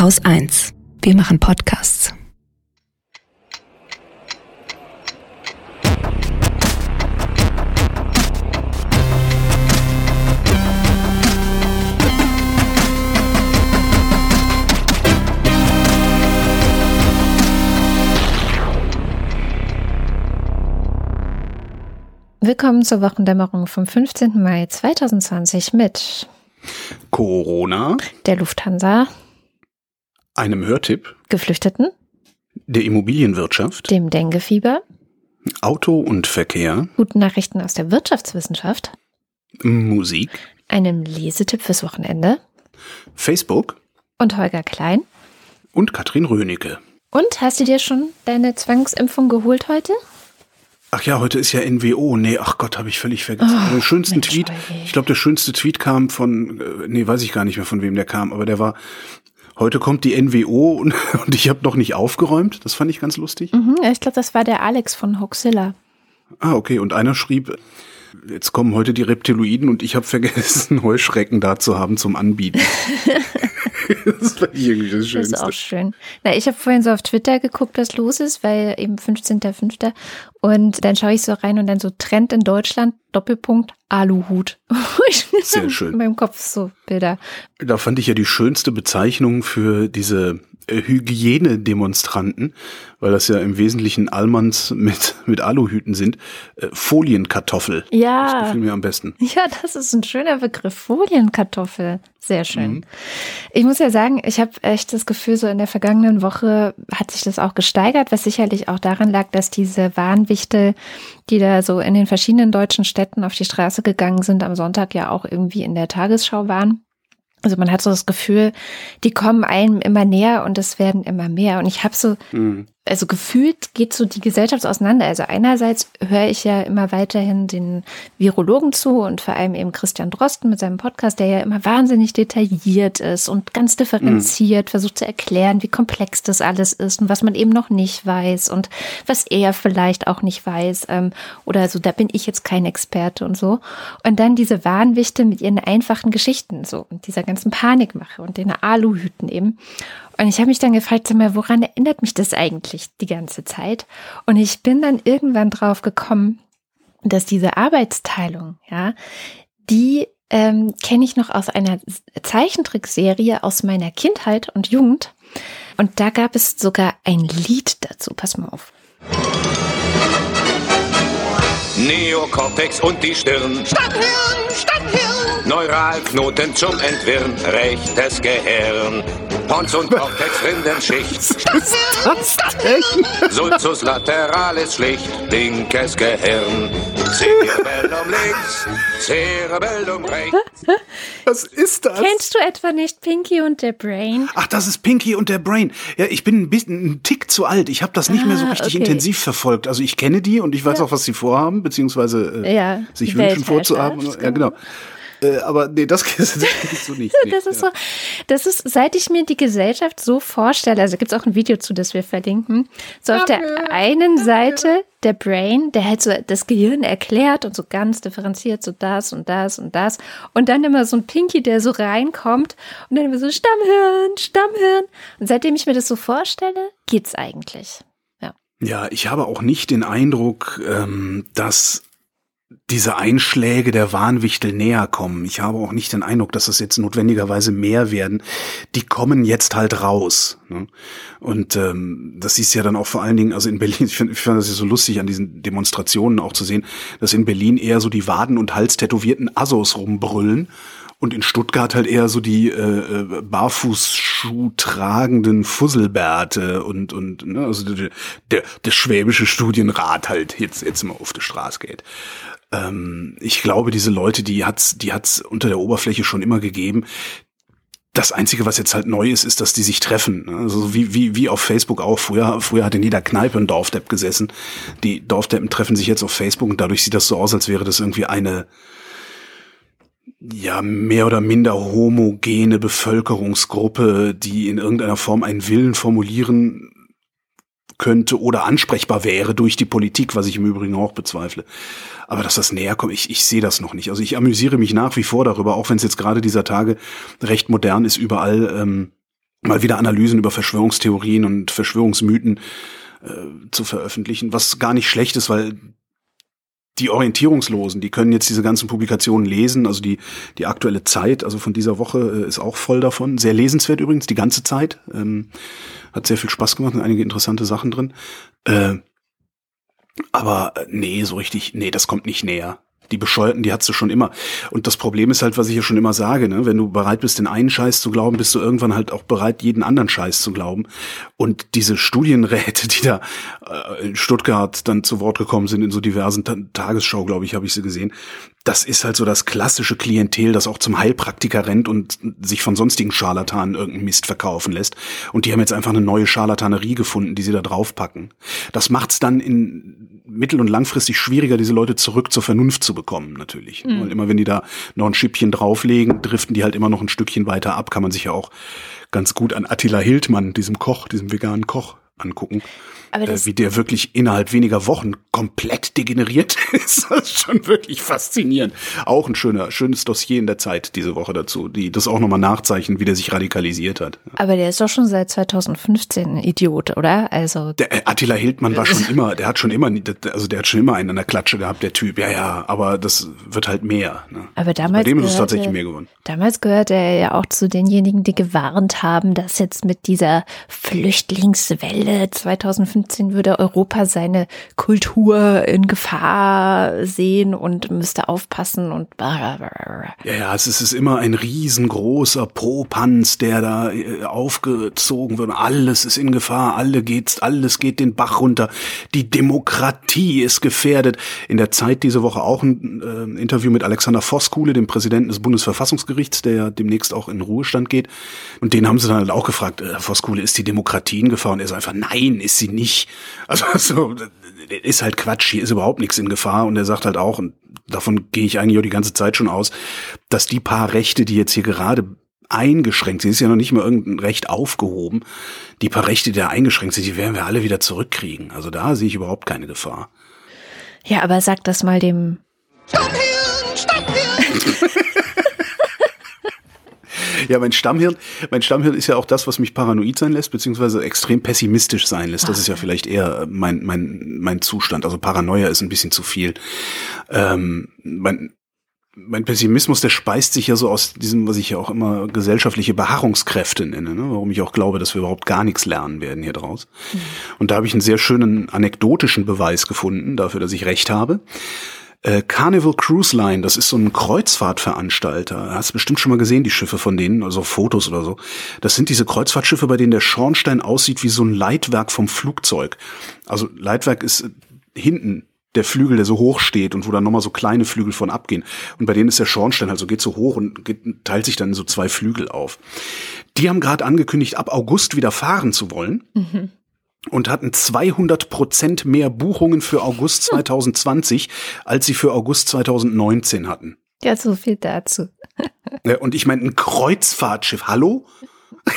Haus 1. Wir machen Podcasts. Willkommen zur Wochendämmerung vom 15. Mai 2020 mit Corona, der Lufthansa, einem Hörtipp, Geflüchteten, der Immobilienwirtschaft, dem Denguefieber, Auto und Verkehr, guten Nachrichten aus der Wirtschaftswissenschaft, Musik, einem Lesetipp fürs Wochenende Facebook und Holger Klein. und Katrin Rönecke. Und hast du dir schon deine Zwangsimpfung geholt heute? Ach ja, heute ist ja NWO. Nee, ach Gott, habe ich völlig vergessen. Oh, den schönsten Mensch, Tweet, Holgi. ich glaube, der schönste Tweet kam von, äh, nee, weiß ich gar nicht mehr, von wem der kam, aber der war, heute kommt die NWO und, und ich habe noch nicht aufgeräumt. Das fand ich ganz lustig. Mhm, ich glaube, das war der Alex von Hoaxilla. Ah, okay. Und einer schrieb, jetzt kommen heute die Reptiloiden und ich habe vergessen, Heuschrecken da zu haben zum Anbieten. das fand ich irgendwie das Das Schönste. ist auch schön. Na, ich habe vorhin so auf Twitter geguckt, was los ist, weil eben 15.05. Und dann schaue ich so rein und dann so Trend in Deutschland, Doppelpunkt, Aluhut. Sehr schön. In meinem Kopf so Bilder. Da fand ich ja die schönste Bezeichnung für diese Hygienedemonstranten, weil das ja im Wesentlichen Allmanns mit, mit Aluhüten sind, äh, Folienkartoffel. Das Ja. gefiel mir am besten. Ja, das ist ein schöner Begriff. Folienkartoffel. Sehr schön. Mhm. Ich muss ja sagen, ich habe echt das Gefühl, so in der vergangenen Woche hat sich das auch gesteigert, was sicherlich auch daran lag, dass diese Warnwichtel, die da so in den verschiedenen deutschen Städten auf die Straße gegangen sind, am Sonntag ja auch irgendwie in der Tagesschau waren. Also man hat so das Gefühl, die kommen einem immer näher und es werden immer mehr. Und ich habe so Mhm. Also gefühlt geht so die Gesellschaft auseinander. Also einerseits höre ich ja immer weiterhin den Virologen zu und vor allem eben Christian Drosten mit seinem Podcast, der ja immer wahnsinnig detailliert ist und ganz differenziert versucht zu erklären, wie komplex das alles ist und was man eben noch nicht weiß und was er vielleicht auch nicht weiß. Ähm, oder so, da bin ich jetzt kein Experte und so. Und dann diese Warnwichte mit ihren einfachen Geschichten so und dieser ganzen Panikmache und den Aluhüten eben. Und ich habe mich dann gefragt, sag mal, woran erinnert mich das eigentlich die ganze Zeit? Und ich bin dann irgendwann drauf gekommen, dass diese Arbeitsteilung, ja, die ähm, kenne ich noch aus einer Zeichentrickserie aus meiner Kindheit und Jugend. Und da gab es sogar ein Lied dazu. Pass mal auf. Neokortex und die Stirn. Stadthirn, Stadthirn. Neuralknoten zum Entwirren. Rechtes Gehirn. Pons und Cortex Rindenschicht. Sulcus lateralis schlicht. Linkes Gehirn. Cerebellum links. Cerebellum rechts. Was ist das? Kennst du etwa nicht Pinky und der Brain? Ach, das ist Pinky und der Brain. Ja, ich bin ein bisschen ein Tick zu alt. Ich habe das nicht mehr so Ah, richtig okay. intensiv verfolgt. Also ich kenne die und ich weiß auch, was sie vorhaben, beziehungsweise äh, Ja, sich wünschen vorzuhaben. Ja, genau. Äh, aber nee, das, ich so nicht. Nee, Das ist ja. so, das ist, seit ich mir die Gesellschaft so vorstelle, also gibt es auch ein Video zu, das wir verlinken. So auf der einen Seite der Brain, der halt so das Gehirn erklärt und so ganz differenziert, so das und das und das. Und dann immer so ein Pinky, der so reinkommt und dann immer so Stammhirn, Stammhirn. Und seitdem ich mir das so vorstelle, geht's eigentlich. Ja. Ja, ich habe auch nicht den Eindruck, ähm, dass diese Einschläge der Warnwichtel näher kommen. Ich habe auch nicht den Eindruck, dass das jetzt notwendigerweise mehr werden. Die kommen jetzt halt raus. Ne? Und ähm, das du ja dann auch vor allen Dingen, also in Berlin, ich finde find das ja so lustig an diesen Demonstrationen auch zu sehen, dass in Berlin eher so die Waden- und Halstätowierten Assos rumbrüllen und in Stuttgart halt eher so die äh, äh, Barfußschuh tragenden Fusselbärte und und ne, also der, der, der schwäbische Studienrat halt jetzt jetzt mal auf die Straße geht. Ähm, ich glaube, diese Leute, die hat's die hat's unter der Oberfläche schon immer gegeben. Das Einzige, was jetzt halt neu ist, ist, dass die sich treffen. Also wie, wie, wie auf Facebook auch. Früher, früher hat in jeder Kneipe ein Dorfdepp gesessen. Die Dorfdeppen treffen sich jetzt auf Facebook und dadurch sieht das so aus, als wäre das irgendwie eine, ja, mehr oder minder homogene Bevölkerungsgruppe, die in irgendeiner Form einen Willen formulieren könnte oder ansprechbar wäre durch die Politik, was ich im Übrigen auch bezweifle. Aber dass das näher kommt, ich, ich sehe das noch nicht. Also ich amüsiere mich nach wie vor darüber, auch wenn es jetzt gerade dieser Tage recht modern ist, überall ähm, mal wieder Analysen über Verschwörungstheorien und Verschwörungsmythen äh, zu veröffentlichen, was gar nicht schlecht ist, weil die Orientierungslosen, die können jetzt diese ganzen Publikationen lesen, also die, die aktuelle Zeit, also von dieser Woche äh, ist auch voll davon. Sehr lesenswert übrigens, die ganze Zeit. Ähm, hat sehr viel Spaß gemacht und einige interessante Sachen drin. Äh, aber äh, nee, so richtig, nee, das kommt nicht näher die Bescheuerten, die hast du schon immer. Und das Problem ist halt, was ich ja schon immer sage, ne? wenn du bereit bist, den einen Scheiß zu glauben, bist du irgendwann halt auch bereit, jeden anderen Scheiß zu glauben. Und diese Studienräte, die da äh, in Stuttgart dann zu Wort gekommen sind, in so diversen Ta Tagesschau, glaube ich, habe ich sie gesehen, das ist halt so das klassische Klientel, das auch zum Heilpraktiker rennt und sich von sonstigen Scharlatanen irgendeinen Mist verkaufen lässt. Und die haben jetzt einfach eine neue Scharlatanerie gefunden, die sie da draufpacken. Das macht's dann in mittel- und langfristig schwieriger, diese Leute zurück zur Vernunft zu bekommen, natürlich. Mhm. Und immer wenn die da noch ein Schippchen drauflegen, driften die halt immer noch ein Stückchen weiter ab. Kann man sich ja auch ganz gut an Attila Hildmann, diesem Koch, diesem veganen Koch, angucken. Äh, wie der wirklich innerhalb weniger Wochen komplett degeneriert ist. Das ist schon wirklich faszinierend. Auch ein schöner, schönes Dossier in der Zeit diese Woche dazu, die das auch nochmal nachzeichnen, wie der sich radikalisiert hat. Aber der ist doch schon seit 2015 ein Idiot, oder? Also. Der äh, Attila Hildmann war schon immer, der hat schon immer, also der hat schon immer einen an der Klatsche gehabt, der Typ. Ja, ja, aber das wird halt mehr. Ne? Aber damals. Bei dem ist es tatsächlich mehr geworden. Damals gehörte er ja auch zu denjenigen, die gewarnt haben, dass jetzt mit dieser Flüchtlingswelle 2015 würde Europa seine Kultur in Gefahr sehen und müsste aufpassen und Ja, ja, es ist immer ein riesengroßer Popanz, der da äh, aufgezogen wird. Alles ist in Gefahr, alle geht's, alles geht den Bach runter. Die Demokratie ist gefährdet. In der Zeit diese Woche auch ein äh, Interview mit Alexander Voskuhle, dem Präsidenten des Bundesverfassungsgerichts, der ja demnächst auch in Ruhestand geht. Und den haben sie dann halt auch gefragt, äh, Voskuhle, ist die Demokratie in Gefahr? Und er ist einfach, nein, ist sie nicht. Also so, ist halt Quatsch, hier ist überhaupt nichts in Gefahr und er sagt halt auch, und davon gehe ich eigentlich auch die ganze Zeit schon aus, dass die paar Rechte, die jetzt hier gerade eingeschränkt sind, ist ja noch nicht mal irgendein Recht aufgehoben, die paar Rechte, die da eingeschränkt sind, die werden wir alle wieder zurückkriegen. Also da sehe ich überhaupt keine Gefahr. Ja, aber sag das mal dem Stammhirn, Stammhirn! Ja, mein Stammhirn, mein Stammhirn ist ja auch das, was mich paranoid sein lässt, beziehungsweise extrem pessimistisch sein lässt. Das ist ja vielleicht eher mein, mein, mein Zustand. Also Paranoia ist ein bisschen zu viel. Ähm, mein, mein Pessimismus, der speist sich ja so aus diesem, was ich ja auch immer gesellschaftliche Beharrungskräfte nenne, ne? warum ich auch glaube, dass wir überhaupt gar nichts lernen werden hier draus. Mhm. Und da habe ich einen sehr schönen anekdotischen Beweis gefunden dafür, dass ich recht habe. Äh, Carnival Cruise Line, das ist so ein Kreuzfahrtveranstalter. Hast bestimmt schon mal gesehen, die Schiffe von denen, also Fotos oder so. Das sind diese Kreuzfahrtschiffe, bei denen der Schornstein aussieht wie so ein Leitwerk vom Flugzeug. Also Leitwerk ist äh, hinten der Flügel, der so hoch steht und wo dann nochmal so kleine Flügel von abgehen. Und bei denen ist der Schornstein also geht so hoch und geht, teilt sich dann so zwei Flügel auf. Die haben gerade angekündigt, ab August wieder fahren zu wollen. Mhm und hatten 200 Prozent mehr Buchungen für August 2020, als sie für August 2019 hatten. Ja, so viel dazu. und ich meine, ein Kreuzfahrtschiff, hallo?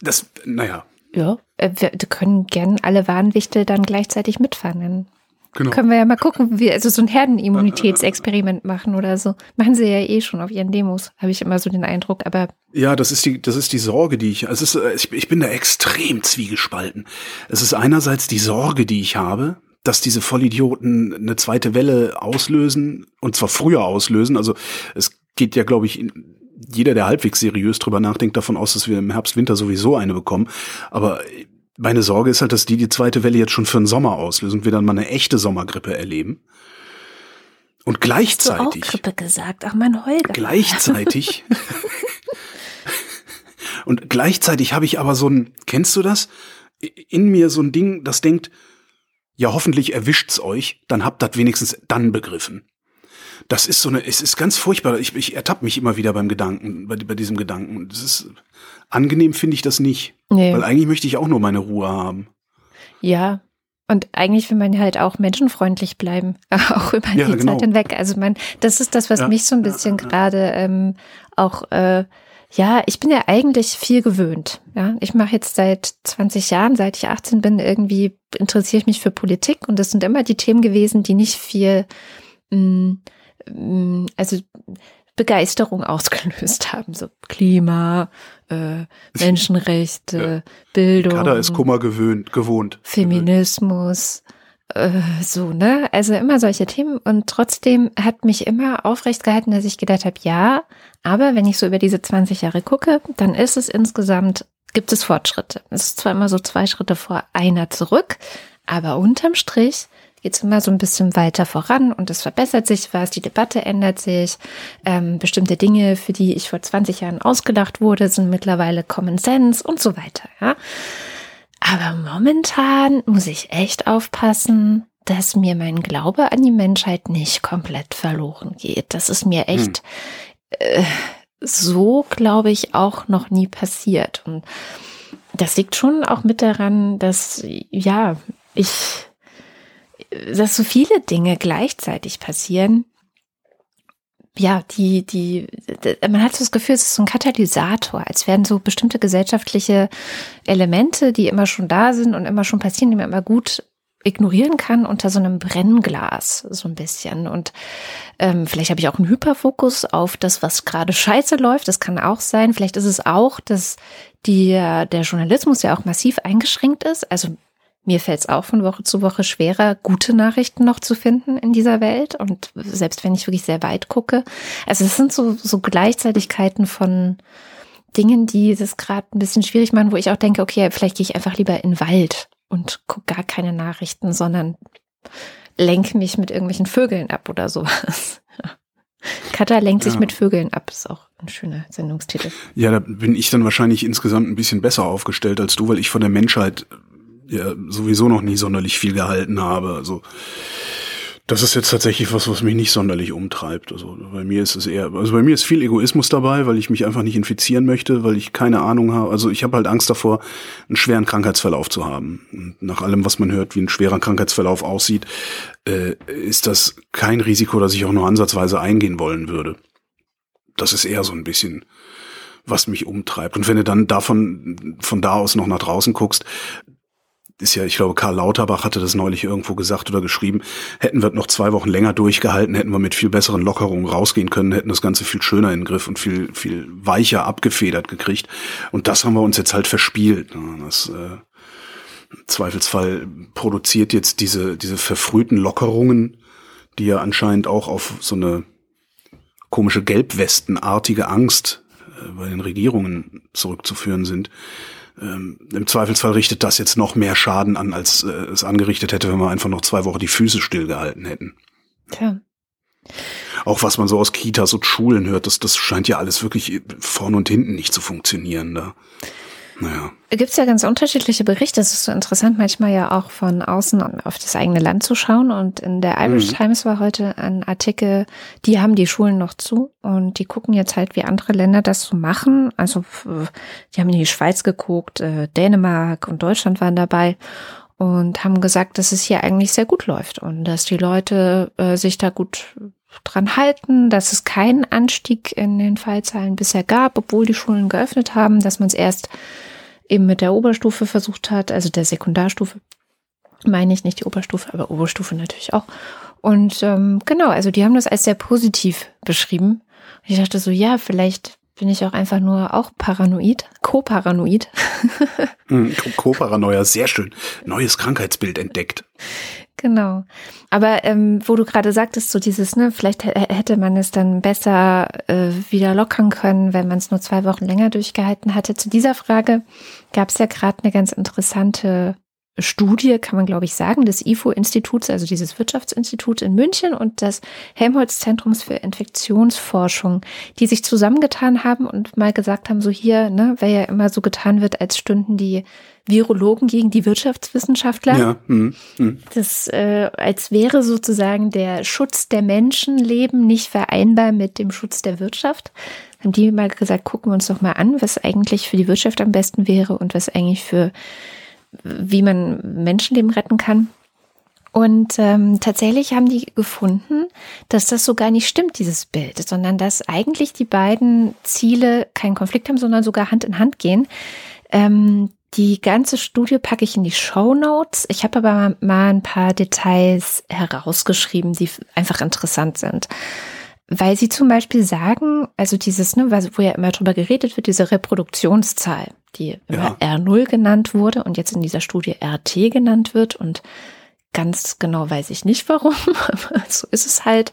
Das, naja. Ja, äh, wir können gern alle Warnwichtel dann gleichzeitig mitfahren. Genau. Können wir ja mal gucken, wie also so ein Herdenimmunitätsexperiment machen oder so. Machen sie ja eh schon auf ihren Demos, habe ich immer so den Eindruck, aber ja, das ist die, das ist die Sorge, die ich, also es ist, äh, ich, ich bin da extrem zwiegespalten. Es ist einerseits die Sorge, die ich habe, dass diese Vollidioten eine zweite Welle auslösen und zwar früher auslösen. Also es geht ja, glaube ich, jeder, der halbwegs seriös drüber nachdenkt, davon aus, dass wir im Herbst, Winter sowieso eine bekommen. Aber meine Sorge ist halt, dass die die zweite Welle jetzt schon für den Sommer auslösen und wir dann mal eine echte Sommergrippe erleben. Und gleichzeitig. Hast du auch Grippe gesagt, ach mein Holger. Gleichzeitig. und gleichzeitig habe ich aber so ein, kennst du das? In mir so ein Ding, das denkt, ja, hoffentlich erwischt's euch, dann habt das wenigstens dann begriffen. Das ist so eine, es ist ganz furchtbar. Ich, ich ertappe mich immer wieder beim Gedanken, bei, bei diesem Gedanken. Das ist, angenehm finde ich das nicht. Nee. Weil eigentlich möchte ich auch nur meine Ruhe haben. Ja. Und eigentlich will man halt auch menschenfreundlich bleiben, auch über ja, die genau. Zeit hinweg. Also man, das ist das, was ja, mich so ein bisschen ja, gerade ähm, auch äh, ja, ich bin ja eigentlich viel gewöhnt. Ja, ich mache jetzt seit 20 Jahren, seit ich 18 bin, irgendwie interessiere ich mich für Politik und das sind immer die Themen gewesen, die nicht viel, mh, mm, mm, also Begeisterung ausgelöst haben. So Klima, äh, Menschenrechte, ja. Bildung. Kada ist Kummer gewöhnt, gewohnt. Feminismus, äh, so, ne? Also immer solche Themen. Und trotzdem hat mich immer aufrecht gehalten, dass ich gedacht habe, ja, aber wenn ich so über diese 20 Jahre gucke, dann ist es insgesamt, gibt es Fortschritte. Es ist zwar immer so zwei Schritte vor, einer zurück, aber unterm Strich geht es immer so ein bisschen weiter voran und es verbessert sich was, die Debatte ändert sich. Ähm, bestimmte Dinge, für die ich vor 20 Jahren ausgedacht wurde, sind mittlerweile Common Sense und so weiter. Ja? Aber momentan muss ich echt aufpassen, dass mir mein Glaube an die Menschheit nicht komplett verloren geht. Das ist mir echt hm. äh, so, glaube ich, auch noch nie passiert. Und das liegt schon auch mit daran, dass, ja, ich dass so viele Dinge gleichzeitig passieren. Ja, die, die, man hat so das Gefühl, es ist so ein Katalysator, als wären so bestimmte gesellschaftliche Elemente, die immer schon da sind und immer schon passieren, die man immer gut ignorieren kann unter so einem Brennglas so ein bisschen. Und ähm, vielleicht habe ich auch einen Hyperfokus auf das, was gerade scheiße läuft. Das kann auch sein. Vielleicht ist es auch, dass die, der Journalismus ja auch massiv eingeschränkt ist. Also mir fällt es auch von Woche zu Woche schwerer, gute Nachrichten noch zu finden in dieser Welt. Und selbst wenn ich wirklich sehr weit gucke. Also es sind so, so Gleichzeitigkeiten von Dingen, die das gerade ein bisschen schwierig machen, wo ich auch denke, okay, vielleicht gehe ich einfach lieber in den Wald und gucke gar keine Nachrichten, sondern lenke mich mit irgendwelchen Vögeln ab oder sowas. Kata lenkt ja. sich mit Vögeln ab, ist auch ein schöner Sendungstitel. Ja, da bin ich dann wahrscheinlich insgesamt ein bisschen besser aufgestellt als du, weil ich von der Menschheit ja sowieso noch nie sonderlich viel gehalten habe. Also das ist jetzt tatsächlich was, was mich nicht sonderlich umtreibt. Also bei mir ist es eher, also bei mir ist viel Egoismus dabei, weil ich mich einfach nicht infizieren möchte, weil ich keine Ahnung habe. Also ich habe halt Angst davor, einen schweren Krankheitsverlauf zu haben. Und nach allem, was man hört, wie ein schwerer Krankheitsverlauf aussieht, äh, ist das kein Risiko, das ich auch nur ansatzweise eingehen wollen würde. Das ist eher so ein bisschen was mich umtreibt. Und wenn du dann davon, von da aus noch nach draußen guckst, ist ja, ich glaube, Karl Lauterbach hatte das neulich irgendwo gesagt oder geschrieben, hätten wir noch zwei Wochen länger durchgehalten, hätten wir mit viel besseren Lockerungen rausgehen können, hätten das Ganze viel schöner in den Griff und viel, viel weicher abgefedert gekriegt. Und das haben wir uns jetzt halt verspielt. Das, äh, Zweifelsfall produziert jetzt diese, diese verfrühten Lockerungen, die ja anscheinend auch auf so eine komische Gelbwestenartige Angst äh, bei den Regierungen zurückzuführen sind ähm, im Zweifelsfall richtet das jetzt noch mehr Schaden an, als äh, es angerichtet hätte, wenn wir einfach noch zwei Wochen die Füße stillgehalten hätten. Tja. Auch was man so aus Kitas und Schulen hört, das, das scheint ja alles wirklich vorn und hinten nicht zu funktionieren da. Naja. Gibt es ja ganz unterschiedliche Berichte. Es ist so interessant, manchmal ja auch von außen auf das eigene Land zu schauen. Und in der Irish mhm. Times war heute ein Artikel, die haben die Schulen noch zu und die gucken jetzt halt, wie andere Länder das so machen. Also die haben in die Schweiz geguckt, äh, Dänemark und Deutschland waren dabei und haben gesagt, dass es hier eigentlich sehr gut läuft und dass die Leute äh, sich da gut dran halten, dass es keinen Anstieg in den Fallzahlen bisher gab, obwohl die Schulen geöffnet haben, dass man es erst eben mit der Oberstufe versucht hat, also der Sekundarstufe, meine ich nicht die Oberstufe, aber Oberstufe natürlich auch. Und ähm, genau, also die haben das als sehr positiv beschrieben. Und ich dachte so, ja, vielleicht bin ich auch einfach nur auch paranoid, co-paranoid. Hm, Co-Paranoia, sehr schön. Neues Krankheitsbild entdeckt. Genau. Aber ähm, wo du gerade sagtest, so dieses, ne, vielleicht hätte man es dann besser äh, wieder lockern können, wenn man es nur zwei Wochen länger durchgehalten hatte. Zu dieser Frage gab es ja gerade eine ganz interessante Studie, kann man glaube ich sagen, des IFO-Instituts, also dieses Wirtschaftsinstitut in München und des Helmholtz-Zentrums für Infektionsforschung, die sich zusammengetan haben und mal gesagt haben, so hier, ne, weil ja immer so getan wird, als stünden die Virologen gegen die Wirtschaftswissenschaftler. Ja, mh, mh. Das, äh, als wäre sozusagen der Schutz der Menschenleben nicht vereinbar mit dem Schutz der Wirtschaft. Haben die mal gesagt, gucken wir uns doch mal an, was eigentlich für die Wirtschaft am besten wäre und was eigentlich für, wie man Menschenleben retten kann. Und ähm, tatsächlich haben die gefunden, dass das so gar nicht stimmt, dieses Bild, sondern dass eigentlich die beiden Ziele keinen Konflikt haben, sondern sogar Hand in Hand gehen. Ähm, die ganze Studie packe ich in die Show Notes. Ich habe aber mal ein paar Details herausgeschrieben, die einfach interessant sind. Weil sie zum Beispiel sagen, also dieses, ne, wo ja immer drüber geredet wird, diese Reproduktionszahl, die immer Ja. R0 genannt wurde und jetzt in dieser Studie RT genannt wird und ganz genau weiß ich nicht warum, aber so ist es halt.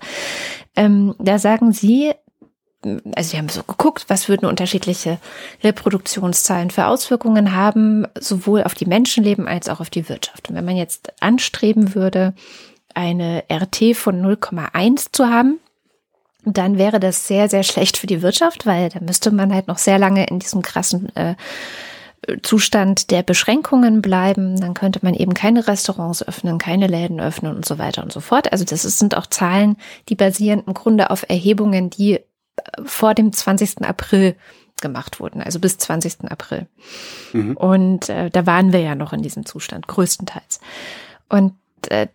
Ähm, da sagen sie, also sie haben so geguckt, was würden unterschiedliche Reproduktionszahlen für Auswirkungen haben, sowohl auf die Menschenleben als auch auf die Wirtschaft. Und wenn man jetzt anstreben würde, eine RT von 0,1 zu haben, dann wäre das sehr, sehr schlecht für die Wirtschaft, weil da müsste man halt noch sehr lange in diesem krassen äh, Zustand der Beschränkungen bleiben. Dann könnte man eben keine Restaurants öffnen, keine Läden öffnen und so weiter und so fort. Also das sind auch Zahlen, die basieren im Grunde auf Erhebungen, die äh, vor dem 20. April gemacht wurden, also bis 20. April. Und äh, da waren wir ja noch in diesem Zustand, größtenteils. Und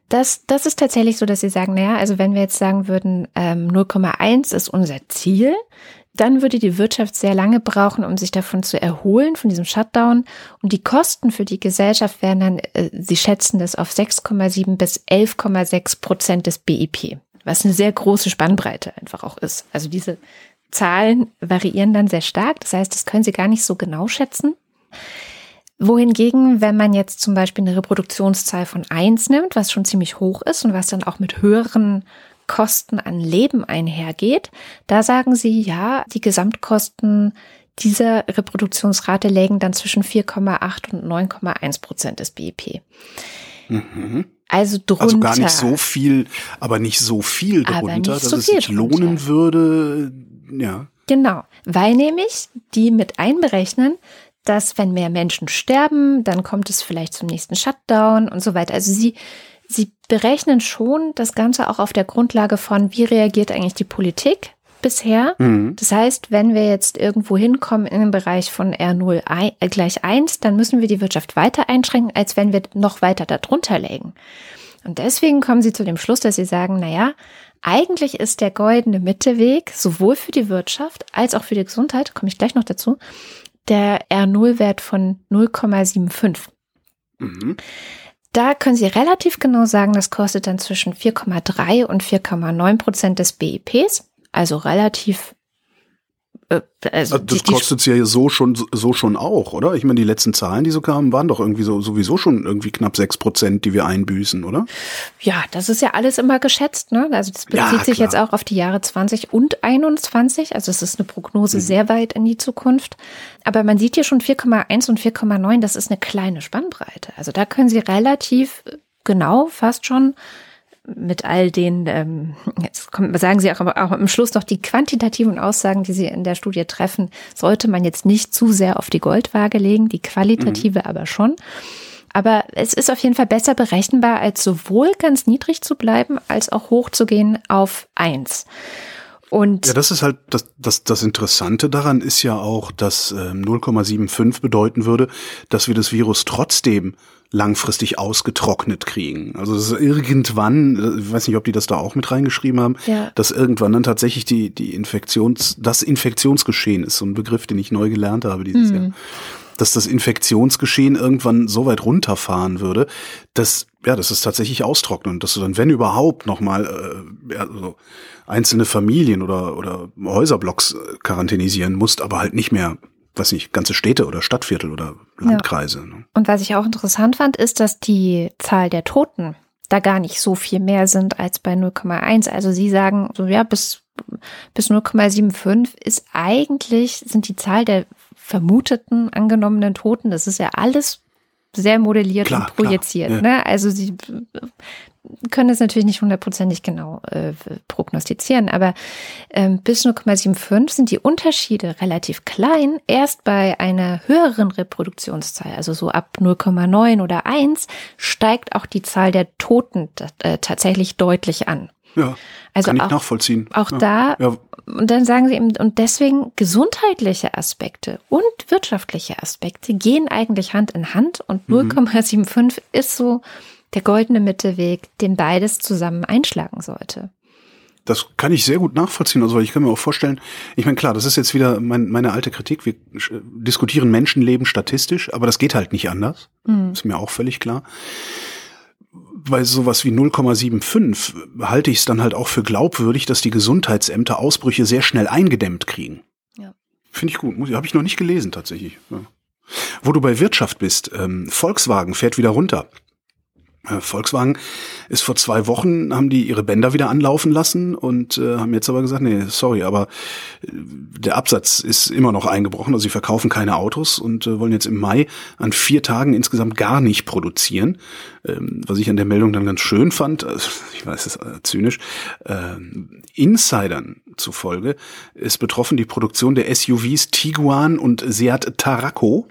das, das ist tatsächlich so, dass sie sagen, naja, also wenn wir jetzt sagen würden, ähm, 0,1 ist unser Ziel, dann würde die Wirtschaft sehr lange brauchen, um sich davon zu erholen, von diesem Shutdown. Und die Kosten für die Gesellschaft wären dann, äh, sie schätzen das auf 6,7 bis 11,6 Prozent des BIP, was eine sehr große Spannbreite einfach auch ist. Also diese Zahlen variieren dann sehr stark. Das heißt, das können sie gar nicht so genau schätzen. Wohingegen, wenn man jetzt zum Beispiel eine Reproduktionszahl von eins nimmt, was schon ziemlich hoch ist und was dann auch mit höheren Kosten an Leben einhergeht, da sagen sie, ja, die Gesamtkosten dieser Reproduktionsrate lägen dann zwischen 4,8 und 9,1 Prozent des BIP. Also drunter. Also gar nicht so viel, aber nicht so viel drunter, dass so es sich lohnen drunter. würde. Ja. Genau, weil nämlich die mit einberechnen, dass wenn mehr Menschen sterben, dann kommt es vielleicht zum nächsten Shutdown und so weiter. Also sie, sie berechnen schon das Ganze auch auf der Grundlage von, wie reagiert eigentlich die Politik bisher. Das heißt, wenn wir jetzt irgendwo hinkommen in den Bereich von R0 ein, äh, gleich 1, dann müssen wir die Wirtschaft weiter einschränken, als wenn wir noch weiter darunter legen. Und deswegen kommen sie zu dem Schluss, dass sie sagen, naja, eigentlich ist der goldene Mitteweg sowohl für die Wirtschaft als auch für die Gesundheit, komme ich gleich noch dazu, der R0-Wert von 0,75. Mhm. Da können Sie relativ genau sagen, das kostet dann zwischen 4,3 und 4,9 Prozent des BIPs, also relativ. Äh, also Also das kostet es ja so schon, so schon auch, oder? Ich meine, die letzten Zahlen, die so kamen, waren doch irgendwie so, sowieso schon irgendwie knapp sechs Prozent, die wir einbüßen, oder? Ja, das ist ja alles immer geschätzt, ne? Also das bezieht Ja, sich jetzt auch auf die Jahre 20 und 21. Also es ist eine Mhm. Prognose sehr weit in die Zukunft. Aber man sieht hier schon 4,1 und 4,9, das ist eine kleine Spannbreite. Also da können Sie relativ genau fast schon mit all den, ähm, jetzt kommt, sagen Sie auch, aber auch am Schluss noch die quantitativen Aussagen, die Sie in der Studie treffen, sollte man jetzt nicht zu sehr auf die Goldwaage legen, die qualitative aber schon. Aber es ist auf jeden Fall besser berechenbar, als sowohl ganz niedrig zu bleiben, als auch hoch zu gehen auf eins. Und Ja, das ist halt das, das, das Interessante daran ist ja auch, dass ähm, 0,75 bedeuten würde, dass wir das Virus trotzdem langfristig ausgetrocknet kriegen. Also dass irgendwann, ich weiß nicht, ob die das da auch mit reingeschrieben haben, Ja. dass irgendwann dann tatsächlich die, die Infektions, das Infektionsgeschehen ist, so ein Begriff, den ich neu gelernt habe dieses Jahr, dass das Infektionsgeschehen irgendwann so weit runterfahren würde, dass, ja, dass es tatsächlich austrocknet und dass du dann, wenn überhaupt, nochmal äh, ja, so einzelne Familien oder, oder Häuserblocks äh, quarantänisieren musst, aber halt nicht mehr, weiß nicht, ganze Städte oder Stadtviertel oder Landkreise. Ne? Und was ich auch interessant fand, ist, dass die Zahl der Toten da gar nicht so viel mehr sind als bei 0,1. Also Sie sagen, so ja, bis, bis 0,75 ist eigentlich, sind die Zahl der vermuteten angenommenen Toten, das ist ja alles sehr modelliert Klar, und projiziert. klar, ja. ne? Also Sie können es natürlich nicht hundertprozentig genau äh, prognostizieren, aber ähm, bis 0,75 sind die Unterschiede relativ klein. Erst bei einer höheren Reproduktionszahl, also so ab 0,9 oder 1, steigt auch die Zahl der Toten äh, tatsächlich deutlich an. Ja, Also kann ich auch- nachvollziehen. Auch ja. da, Ja, und dann sagen sie eben, und deswegen gesundheitliche Aspekte und wirtschaftliche Aspekte gehen eigentlich Hand in Hand und Mhm. 0,75 ist so der goldene Mittelweg, den beides zusammen einschlagen sollte. Das kann ich sehr gut nachvollziehen. Also ich kann mir auch vorstellen, ich meine, klar, das ist jetzt wieder mein, meine alte Kritik. Wir äh, diskutieren Menschenleben statistisch, aber das geht halt nicht anders. Ist mir auch völlig klar. bei sowas wie 0,75 halte ich es dann halt auch für glaubwürdig, dass die Gesundheitsämter Ausbrüche sehr schnell eingedämmt kriegen. Ja. Finde ich gut. Habe ich noch nicht gelesen tatsächlich. Ja. Wo du bei Wirtschaft bist, ähm, Volkswagen fährt wieder runter. Äh, Volkswagen ist vor zwei Wochen, haben die ihre Bänder wieder anlaufen lassen und äh, haben jetzt aber gesagt, nee, sorry, aber äh, der Absatz ist immer noch eingebrochen, also sie verkaufen keine Autos und äh, wollen jetzt im Mai an vier Tagen insgesamt gar nicht produzieren. Ähm, was ich an der Meldung dann ganz schön fand, also, ich weiß, es ist äh, zynisch, äh, Insidern zufolge ist betroffen die Produktion der SUVs Tiguan und Seat Tarraco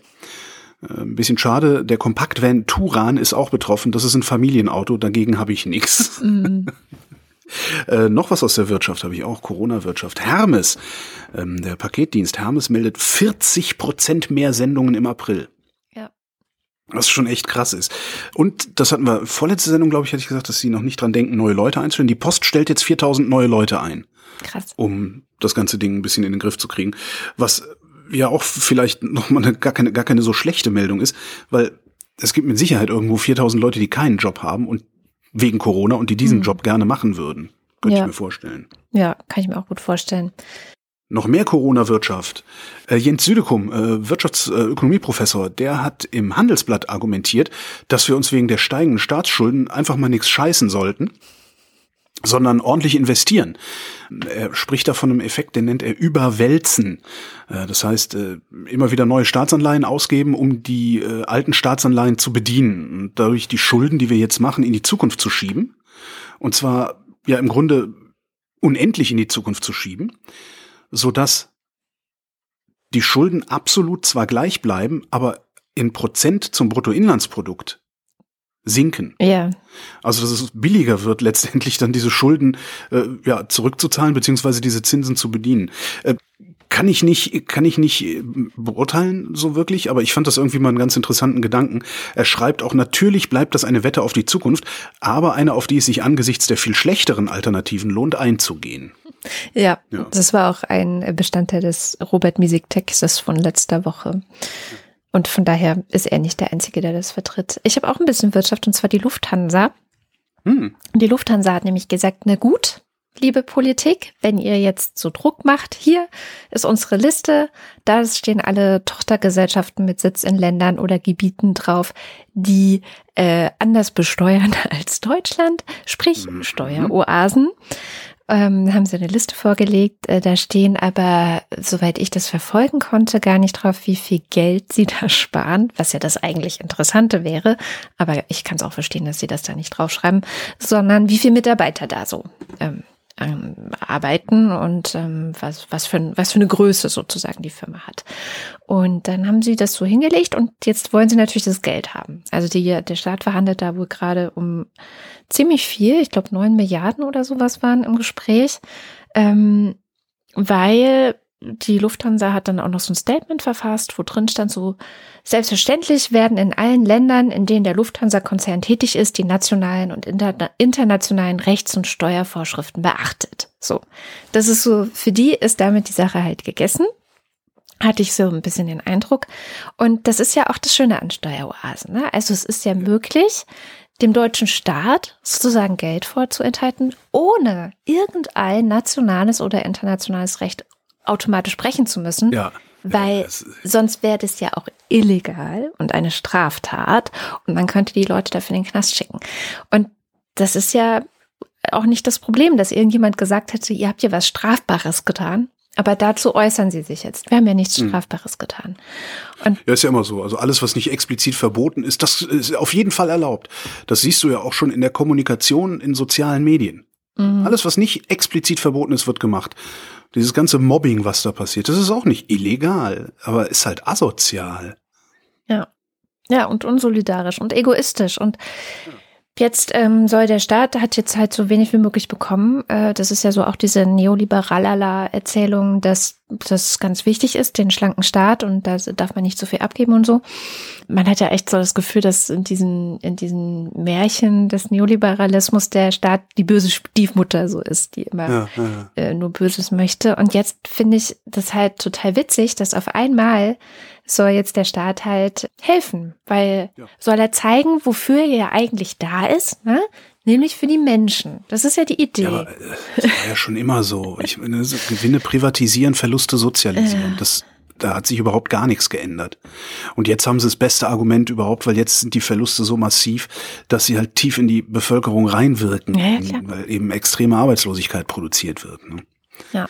ein bisschen schade, der Kompaktvan Turan ist auch betroffen. Das ist ein Familienauto, dagegen habe ich nichts. Mhm. Äh, noch was aus der Wirtschaft habe ich auch, Corona-Wirtschaft. Hermes, ähm, der Paketdienst Hermes meldet 40 Prozent mehr Sendungen im April. Ja. Was schon echt krass ist. Und das hatten wir, vorletzte Sendung, glaube ich, hatte ich gesagt, dass sie noch nicht dran denken, neue Leute einzustellen. Die Post stellt jetzt 4000 neue Leute ein. Krass. Um das ganze Ding ein bisschen in den Griff zu kriegen. Was ja auch vielleicht noch mal eine, gar keine gar keine so schlechte Meldung ist, weil es gibt mit Sicherheit irgendwo 4000 Leute, die keinen Job haben und wegen Corona und die diesen Mhm. Job gerne machen würden. Könnte Ja. ich mir vorstellen. Ja, kann ich mir auch gut vorstellen. Noch mehr Corona-Wirtschaft. Äh, Jens Südekum, äh, Wirtschaftsökonomieprofessor, der hat im Handelsblatt argumentiert, dass wir uns wegen der steigenden Staatsschulden einfach mal nichts scheißen sollten, sondern ordentlich investieren. Er spricht da von einem Effekt, den nennt er Überwälzen. Äh, Das heißt, äh, immer wieder neue Staatsanleihen ausgeben, um die äh, alten Staatsanleihen zu bedienen und dadurch die Schulden, die wir jetzt machen, in die Zukunft zu schieben. Und zwar ja im Grunde unendlich in die Zukunft zu schieben, so dass die Schulden absolut zwar gleich bleiben, aber in Prozent zum Bruttoinlandsprodukt sinken. Ja, Also dass es billiger wird, letztendlich dann diese Schulden äh, ja, zurückzuzahlen, beziehungsweise diese Zinsen zu bedienen. Äh, kann ich nicht, kann ich nicht äh, beurteilen, so wirklich, aber ich fand das irgendwie mal einen ganz interessanten Gedanken. Er schreibt auch, natürlich bleibt das eine Wette auf die Zukunft, aber eine, auf die es sich angesichts der viel schlechteren Alternativen lohnt, einzugehen. ja, Ja. das war auch ein Bestandteil des Robert Misik-Textes von letzter Woche. Und von daher ist er nicht der Einzige, der das vertritt. Ich habe auch ein bisschen Wirtschaft und zwar die Lufthansa. Hm. Die Lufthansa hat nämlich gesagt, na gut, liebe Politik, wenn ihr jetzt so Druck macht, hier ist unsere Liste, da stehen alle Tochtergesellschaften mit Sitz in Ländern oder Gebieten drauf, die äh, anders besteuern als Deutschland, sprich Mhm. Steueroasen. Ähm, haben sie eine Liste vorgelegt. Äh, da stehen aber, soweit ich das verfolgen konnte, gar nicht drauf, wie viel Geld sie da sparen, was ja das eigentlich Interessante wäre. Aber ich kann es auch verstehen, dass sie das da nicht draufschreiben, sondern wie viele Mitarbeiter da so ähm, ähm, arbeiten und ähm, was, was, für, was für eine Größe sozusagen die Firma hat. Und dann haben sie das so hingelegt und jetzt wollen sie natürlich das Geld haben. Also die, der Staat verhandelt da wohl gerade um ziemlich viel, ich glaube neun Milliarden oder sowas waren im Gespräch, ähm, weil die Lufthansa hat dann auch noch so ein Statement verfasst, wo drin stand so, selbstverständlich werden in allen Ländern, in denen der Lufthansa-Konzern tätig ist, die nationalen und interna internationalen Rechts- und Steuervorschriften beachtet. So, das ist so, für die ist damit die Sache halt gegessen. Hatte ich so ein bisschen den Eindruck. Und das ist ja auch das Schöne an Steueroasen. Ne? Also es ist ja möglich, dem deutschen Staat sozusagen Geld vorzuenthalten, ohne irgendein nationales oder internationales Recht automatisch brechen zu müssen. Ja. Weil das- sonst wäre das ja auch illegal und eine Straftat und man könnte die Leute dafür in den Knast schicken. Und das ist ja auch nicht das Problem, dass irgendjemand gesagt hätte, ihr habt ja was Strafbares getan. Aber dazu äußern sie sich jetzt. Wir haben ja nichts Hm. Strafbares getan. Ja, ist ja immer so. Also alles, was nicht explizit verboten ist, das ist auf jeden Fall erlaubt. Das siehst du ja auch schon in der Kommunikation in sozialen Medien. Mhm. Alles, was nicht explizit verboten ist, wird gemacht. Dieses ganze Mobbing, was da passiert, das ist auch nicht illegal, aber ist halt asozial. Ja. Ja, und unsolidarisch und egoistisch. Und jetzt ähm, soll der Staat, hat jetzt halt so wenig wie möglich bekommen. Äh, das ist ja so auch diese Neoliberalala-Erzählung, dass das ganz wichtig ist, den schlanken Staat und da darf man nicht so viel abgeben und so. Man hat ja echt so das Gefühl, dass in diesen, in diesen Märchen des Neoliberalismus der Staat die böse Stiefmutter so ist, die immer Ja, ja, ja. äh, nur Böses möchte. Und jetzt finde ich das halt total witzig, dass auf einmal soll jetzt der Staat halt helfen, weil Ja. soll er zeigen, wofür er ja eigentlich da ist, ne? nämlich für die Menschen. Das ist ja die Idee. Ja, aber äh, das war ja schon immer so. Ich meine, Gewinne privatisieren, Verluste sozialisieren. Das, da hat sich überhaupt gar nichts geändert. Und jetzt haben sie das beste Argument überhaupt, weil jetzt sind die Verluste so massiv, dass sie halt tief in die Bevölkerung reinwirken, Ja, ja, klar. weil eben extreme Arbeitslosigkeit produziert wird. Ne? ja.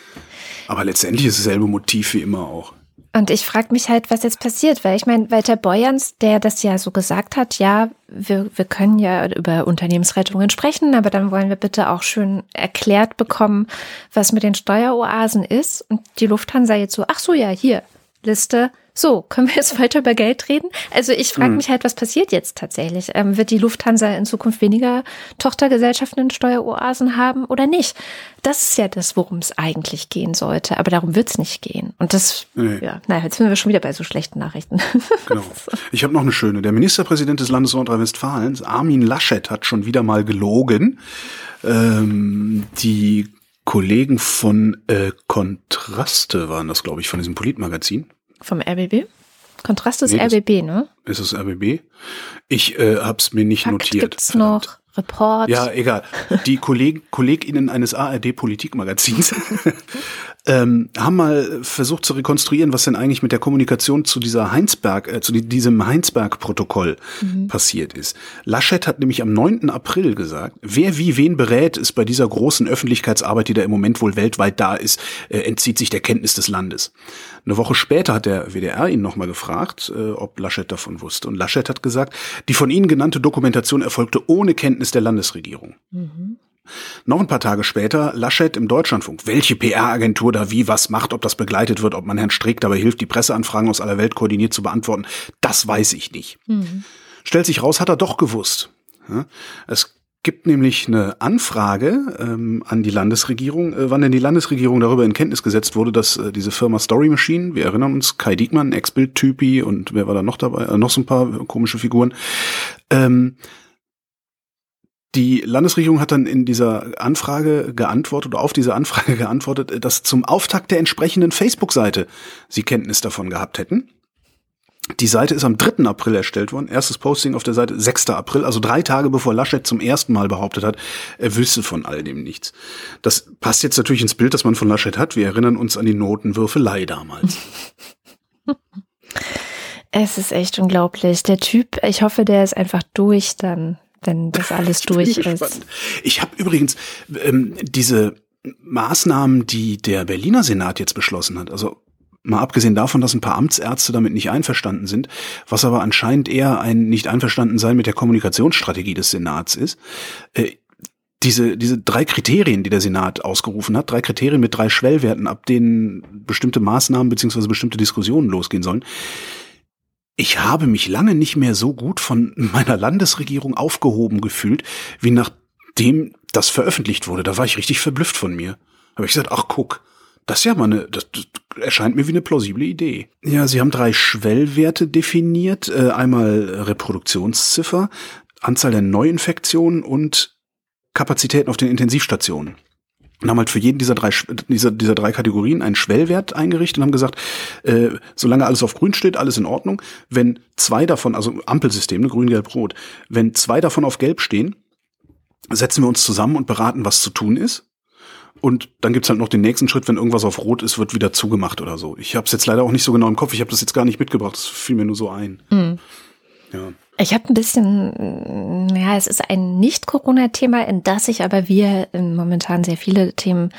Aber letztendlich ist dasselbe Motiv wie immer auch. Und ich frage mich halt, was jetzt passiert, weil ich meine, Walter Beuerns, der das ja so gesagt hat, ja, wir, wir können ja über Unternehmensrettungen sprechen, aber dann wollen wir bitte auch schön erklärt bekommen, was mit den Steueroasen ist. Und die Lufthansa jetzt so, ach so, ja, hier, Liste. So, können wir jetzt weiter über Geld reden? Also ich frage mich halt, was passiert jetzt tatsächlich? Ähm, wird die Lufthansa in Zukunft weniger Tochtergesellschaften in Steueroasen haben oder nicht? Das ist ja das, worum es eigentlich gehen sollte. Aber darum wird es nicht gehen. Und das, Nee. ja, naja, jetzt sind wir schon wieder bei so schlechten Nachrichten. Genau. Ich habe noch eine schöne. Der Ministerpräsident des Landes Nordrhein-Westfalen, Armin Laschet, hat schon wieder mal gelogen. Ähm, die Kollegen von äh, Kontraste waren das, glaube ich, von diesem Politmagazin. Vom RBB? Kontrast ist Nee, RBB, ne? Ist es RBB? Ich äh, habe es mir nicht Fakt notiert. gibt's verdammt. noch, Report. Ja, egal. Die Kollegen, KollegInnen eines ARD-Politikmagazins ähm, haben mal versucht zu rekonstruieren, was denn eigentlich mit der Kommunikation zu dieser Heinsberg, äh, zu die- diesem Heinsberg-Protokoll passiert ist. Laschet hat nämlich am 9. April gesagt, wer wie wen berät, ist bei dieser großen Öffentlichkeitsarbeit, die da im Moment wohl weltweit da ist, äh, entzieht sich der Kenntnis des Landes. Eine Woche später hat der WDR ihn nochmal gefragt, äh, ob Laschet davon wusste. Und Laschet hat gesagt, die von Ihnen genannte Dokumentation erfolgte ohne Kenntnis der Landesregierung. Noch ein paar Tage später Laschet im Deutschlandfunk. Welche PR-Agentur da wie was macht, ob das begleitet wird, ob man Herrn Streeck dabei hilft, die Presseanfragen aus aller Welt koordiniert zu beantworten, das weiß ich nicht. Stellt sich raus, hat er doch gewusst. Es gibt nämlich eine Anfrage ähm, an die Landesregierung, äh, wann denn die Landesregierung darüber in Kenntnis gesetzt wurde, dass äh, diese Firma Story Machine, wir erinnern uns, Kai Diekmann, Ex-Bild-Typi und wer war da noch dabei, äh, noch so ein paar komische Figuren, ähm, die Landesregierung hat dann in dieser Anfrage geantwortet oder auf diese Anfrage geantwortet, dass zum Auftakt der entsprechenden Facebook-Seite sie Kenntnis davon gehabt hätten. Die Seite ist am 3. April erstellt worden. Erstes Posting auf der Seite 6. April, also drei Tage bevor Laschet zum ersten Mal behauptet hat, er wüsste von all dem nichts. Das passt jetzt natürlich ins Bild, das man von Laschet hat. Wir erinnern uns an die Notenwürfelei damals. Es ist echt unglaublich. Der Typ, ich hoffe, der ist einfach durch dann, wenn das alles durch ist. gespannt. Ich habe übrigens ähm, diese Maßnahmen, die der Berliner Senat jetzt beschlossen hat, also mal abgesehen davon, dass ein paar Amtsärzte damit nicht einverstanden sind, was aber anscheinend eher ein nicht einverstanden sein mit der Kommunikationsstrategie des Senats ist, äh, diese, diese drei Kriterien, die der Senat ausgerufen hat, drei Kriterien mit drei Schwellwerten, ab denen bestimmte Maßnahmen beziehungsweise bestimmte Diskussionen losgehen sollen. Ich habe mich lange nicht mehr so gut von meiner Landesregierung aufgehoben gefühlt, wie nachdem das veröffentlicht wurde. Da war ich richtig verblüfft von mir. Habe ich gesagt, ach guck, das ist ja mal eine, das, das erscheint mir wie eine plausible Idee. Ja, sie haben drei Schwellwerte definiert. Äh, einmal Reproduktionsziffer, Anzahl der Neuinfektionen und Kapazitäten auf den Intensivstationen. Und haben halt für jeden dieser drei, dieser, dieser drei Kategorien einen Schwellwert eingerichtet und haben gesagt, äh, solange alles auf grün steht, alles in Ordnung. Wenn zwei davon, also Ampelsystem, ne, grün, gelb, rot, wenn zwei davon auf gelb stehen, setzen wir uns zusammen und beraten, was zu tun ist. Und dann gibt's halt noch den nächsten Schritt, wenn irgendwas auf rot ist, wird wieder zugemacht oder so. Ich habe es jetzt leider auch nicht so genau im Kopf, ich habe das jetzt gar nicht mitgebracht, das fiel mir nur so ein. Ja. Ich habe ein bisschen, ja, es ist ein Nicht-Corona-Thema, in das sich aber wir in momentan sehr viele Themen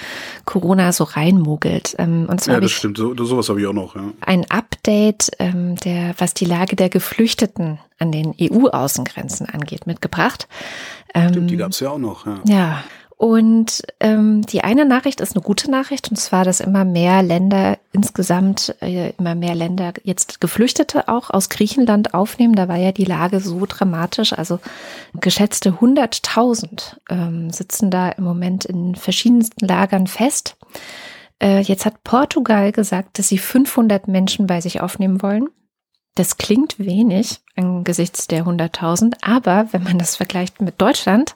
Corona so reinmogelt. Ähm, Und zwar Ja, das stimmt. So, sowas habe ich auch noch, ja. ein Update, ähm, der, was die Lage der Geflüchteten an den EU-Außengrenzen angeht, mitgebracht. Ähm, Stimmt, die gab's ja auch noch, ja. Ja, und ähm, die eine Nachricht ist eine gute Nachricht, und zwar, dass immer mehr Länder insgesamt, äh, immer mehr Länder jetzt Geflüchtete auch aus Griechenland aufnehmen. Da war ja die Lage so dramatisch. Also geschätzte 100.000 ähm, sitzen da im Moment in verschiedensten Lagern fest. Äh, jetzt hat Portugal gesagt, dass sie 500 Menschen bei sich aufnehmen wollen. Das klingt wenig angesichts der 100.000, aber wenn man das vergleicht mit Deutschland,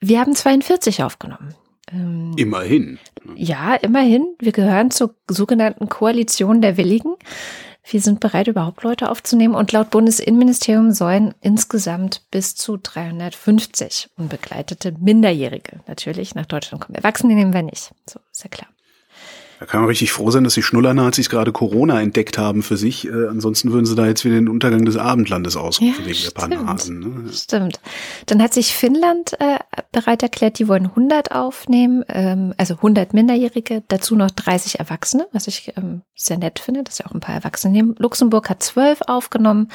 wir haben 42 aufgenommen. Ähm, Immerhin. ja, immerhin. Wir gehören zur sogenannten Koalition der Willigen. Wir sind bereit, überhaupt Leute aufzunehmen. Und laut Bundesinnenministerium sollen insgesamt bis zu 350 unbegleitete Minderjährige natürlich nach Deutschland kommen. Erwachsene nehmen wir nicht. So, ist ja klar. Da kann man richtig froh sein, dass die Schnuller-Nazis gerade Corona entdeckt haben für sich. Äh, ansonsten würden sie da jetzt wieder den Untergang des Abendlandes ausrufen Ja, wegen stimmt. der paar Nasen. Ne? Stimmt. Dann hat sich Finnland äh, bereit erklärt, die wollen 100 aufnehmen, ähm, also 100 Minderjährige, dazu noch 30 Erwachsene, was ich ähm, sehr nett finde, dass sie auch ein paar Erwachsene nehmen. Luxemburg hat 12 aufgenommen.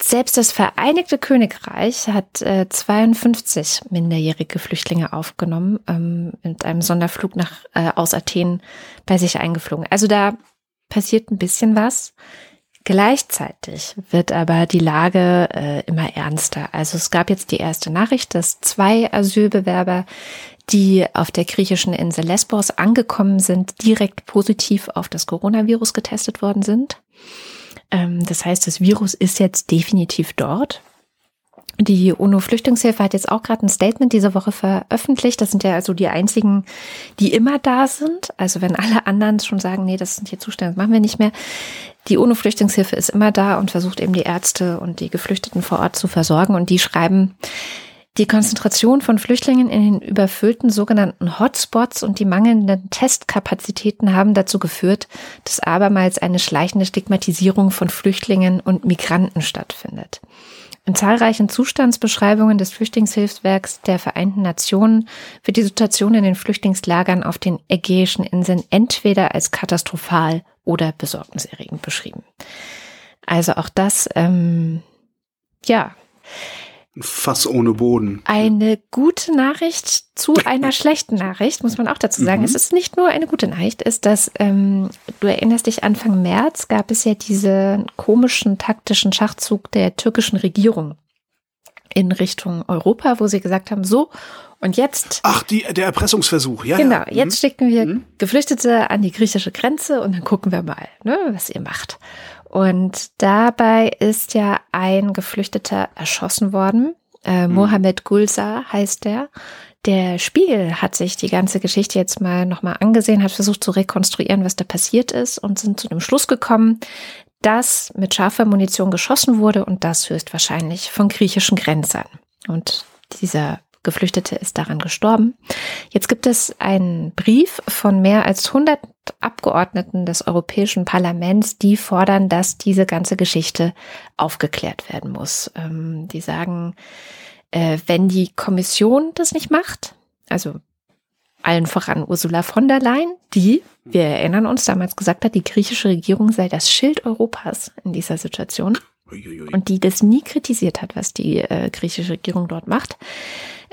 Selbst das Vereinigte Königreich hat äh, 52 minderjährige Flüchtlinge aufgenommen, ähm, mit einem Sonderflug nach äh, aus Athen bei sich eingeflogen. Also da passiert ein bisschen was. Gleichzeitig wird aber die Lage äh, immer ernster. Also es gab jetzt die erste Nachricht, dass zwei Asylbewerber, die auf der griechischen Insel Lesbos angekommen sind, direkt positiv auf das Coronavirus getestet worden sind. Ähm, das heißt, das Virus ist jetzt definitiv dort. Die UNO-Flüchtlingshilfe hat jetzt auch gerade ein Statement diese Woche veröffentlicht. Das sind ja also die einzigen, die immer da sind. Also wenn alle anderen schon sagen, nee, das sind hier Zustände, das machen wir nicht mehr. Die UNO-Flüchtlingshilfe ist immer da und versucht eben die Ärzte und die Geflüchteten vor Ort zu versorgen. Und die schreiben, die Konzentration von Flüchtlingen in den überfüllten sogenannten Hotspots und die mangelnden Testkapazitäten haben dazu geführt, dass abermals eine schleichende Stigmatisierung von Flüchtlingen und Migranten stattfindet. In zahlreichen Zustandsbeschreibungen des Flüchtlingshilfswerks der Vereinten Nationen wird die Situation in den Flüchtlingslagern auf den Ägäischen Inseln entweder als katastrophal oder besorgniserregend beschrieben. Also auch das, ähm, ja, Fass ohne Boden. eine gute Nachricht zu einer schlechten Nachricht, muss man auch dazu sagen. Es ist nicht nur eine gute Nachricht, ist, dass ähm, du erinnerst dich, Anfang März gab es ja diesen komischen taktischen Schachzug der türkischen Regierung in Richtung Europa, wo sie gesagt haben, so, und jetzt Ach, die, der Erpressungsversuch, ja. Genau, ja. jetzt schicken wir Geflüchtete an die griechische Grenze und dann gucken wir mal, ne, was ihr macht. Und dabei ist ja ein Geflüchteter erschossen worden. Äh, Mohamed Gulsa heißt der. Der Spiegel hat sich die ganze Geschichte jetzt mal nochmal angesehen, hat versucht zu rekonstruieren, was da passiert ist und sind zu dem Schluss gekommen, dass mit scharfer Munition geschossen wurde und das höchstwahrscheinlich von griechischen Grenzern. Und dieser Geflüchtete ist daran gestorben. Jetzt gibt es einen Brief von mehr als 100 Abgeordneten des Europäischen Parlaments, die fordern, dass diese ganze Geschichte aufgeklärt werden muss. Ähm, die sagen, äh, wenn die Kommission das nicht macht, also allen voran Ursula von der Leyen, die, wir erinnern uns, damals gesagt hat, die griechische Regierung sei das Schild Europas in dieser Situation und die das nie kritisiert hat, was die äh, griechische Regierung dort macht.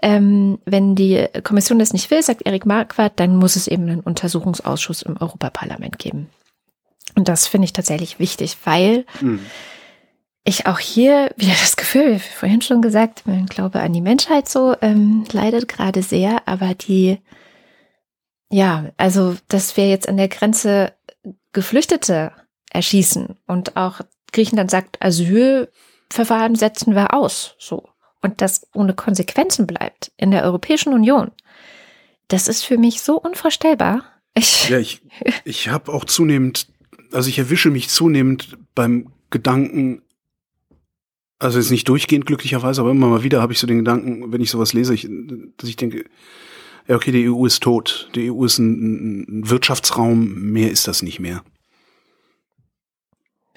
Ähm, wenn die Kommission das nicht will, sagt Erik Marquardt, dann muss es eben einen Untersuchungsausschuss im Europaparlament geben. Und das finde ich tatsächlich wichtig, weil Mhm. ich auch hier wieder das Gefühl, wie vorhin schon gesagt, mein Glaube an die Menschheit so ähm, leidet gerade sehr, aber die, ja, also, dass wir jetzt an der Grenze Geflüchtete erschießen und auch Griechenland sagt, Asylverfahren setzen wir aus, so. Und das ohne Konsequenzen bleibt in der Europäischen Union. Das ist für mich so unvorstellbar. Ich, Ja, ich, ich habe auch zunehmend, also ich erwische mich zunehmend beim Gedanken, also jetzt nicht durchgehend glücklicherweise, aber immer mal wieder habe ich so den Gedanken, wenn ich sowas lese, ich, dass ich denke, ja okay, die EU ist tot. Die EU ist ein, ein Wirtschaftsraum, mehr ist das nicht mehr.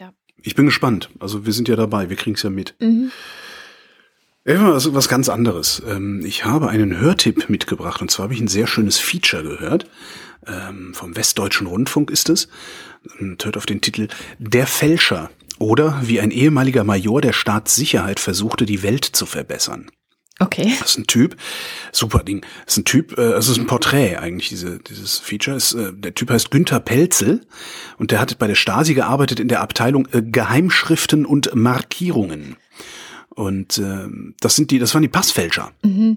Ja. Ich bin gespannt. Also wir sind ja dabei, wir kriegen es ja mit. Mhm. Was, was ganz anderes. Ähm, ich habe einen Hörtipp mitgebracht und zwar habe ich ein sehr schönes Feature gehört. Ähm, vom Westdeutschen Rundfunk ist es. Und hört auf den Titel Der Fälscher oder wie ein ehemaliger Major der Staatssicherheit versuchte, die Welt zu verbessern. Okay. Das ist ein Typ, super Ding. Das ist ein Typ, äh, also es ist ein Porträt eigentlich, diese, dieses Feature. Ist, äh, der Typ heißt Günther Pelzel und der hat bei der Stasi gearbeitet in der Abteilung äh, Geheimschriften und Markierungen. Und äh, das sind die, das waren die Passfälscher. Mhm.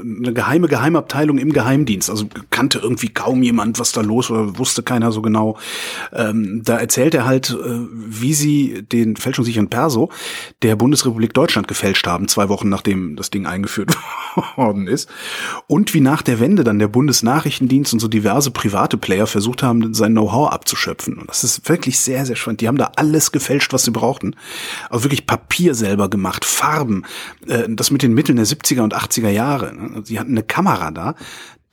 Eine geheime Geheimabteilung im Geheimdienst. Also kannte irgendwie kaum jemand, was da los war, wusste keiner so genau. Ähm, da erzählt er halt, äh, wie sie den fälschungssicheren Perso der Bundesrepublik Deutschland gefälscht haben, zwei Wochen nachdem das Ding eingeführt worden ist. Und wie nach der Wende dann der Bundesnachrichtendienst und so diverse private Player versucht haben, sein Know-how abzuschöpfen. Und das ist wirklich sehr, sehr spannend. Die haben da alles gefälscht, was sie brauchten. Also wirklich Papier selber gemacht Farben, äh, das mit den Mitteln der 70er und 80er Jahre. Ne? Sie hatten eine Kamera da,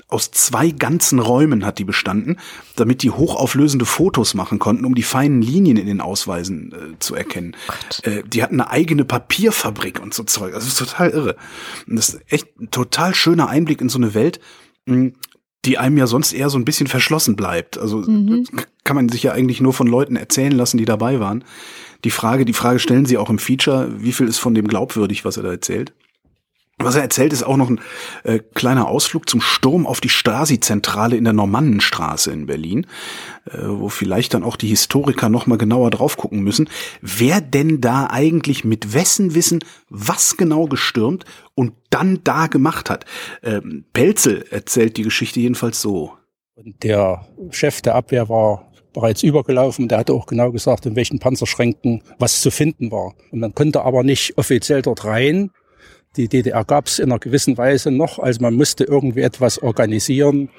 aus zwei ganzen Räumen hat die bestanden, damit die hochauflösende Fotos machen konnten, um die feinen Linien in den Ausweisen äh, zu erkennen. Oh äh, die hatten eine eigene Papierfabrik und so Zeug. Also das ist total irre. Und das ist echt ein total schöner Einblick in so eine Welt, mh, die einem ja sonst eher so ein bisschen verschlossen bleibt. Also mhm. kann man sich ja eigentlich nur von Leuten erzählen lassen, die dabei waren die Frage, die Frage stellen Sie auch im Feature, wie viel ist von dem glaubwürdig, was er da erzählt? Was er erzählt, ist auch noch ein äh, kleiner Ausflug zum Sturm auf die Stasi-Zentrale in der Normannenstraße in Berlin, äh, wo vielleicht dann auch die Historiker noch mal genauer drauf gucken müssen, wer denn da eigentlich mit wessen Wissen was genau gestürmt und dann da gemacht hat. Ähm, Pelzel erzählt die Geschichte jedenfalls so. Und der Chef der Abwehr war bereits übergelaufen. Der hatte auch genau gesagt, in welchen Panzerschränken was zu finden war. Und man konnte aber nicht offiziell dort rein. Die DDR gab es in einer gewissen Weise noch, also man musste irgendwie etwas organisieren,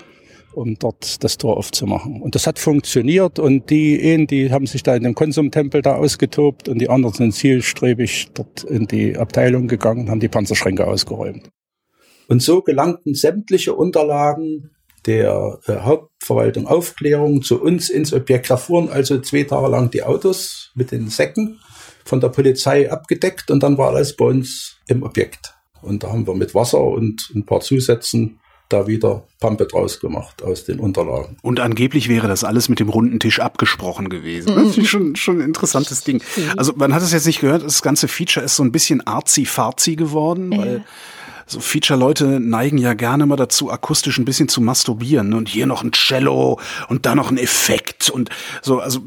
um dort das Tor aufzumachen. Und das hat funktioniert und die einen, die haben sich da in den Konsumtempel da ausgetobt und die anderen sind zielstrebig dort in die Abteilung gegangen und haben die Panzerschränke ausgeräumt. Und so gelangten sämtliche Unterlagen der äh, Hauptverwaltung Aufklärung zu uns ins Objekt. Da fuhren also zwei Tage lang die Autos mit den Säcken von der Polizei abgedeckt und dann war alles bei uns im Objekt. Und da haben wir mit Wasser und ein paar Zusätzen da wieder Pampe draus gemacht aus den Unterlagen. Und angeblich wäre das alles mit dem runden Tisch abgesprochen gewesen. Das ist schon, schon ein interessantes Ding. Also man hat es jetzt nicht gehört, das ganze Feature ist so ein bisschen arzi-farzi geworden, weil so Feature-Leute neigen ja gerne mal dazu, akustisch ein bisschen zu masturbieren. Ne? Und hier noch ein Cello und da noch ein Effekt und so. Also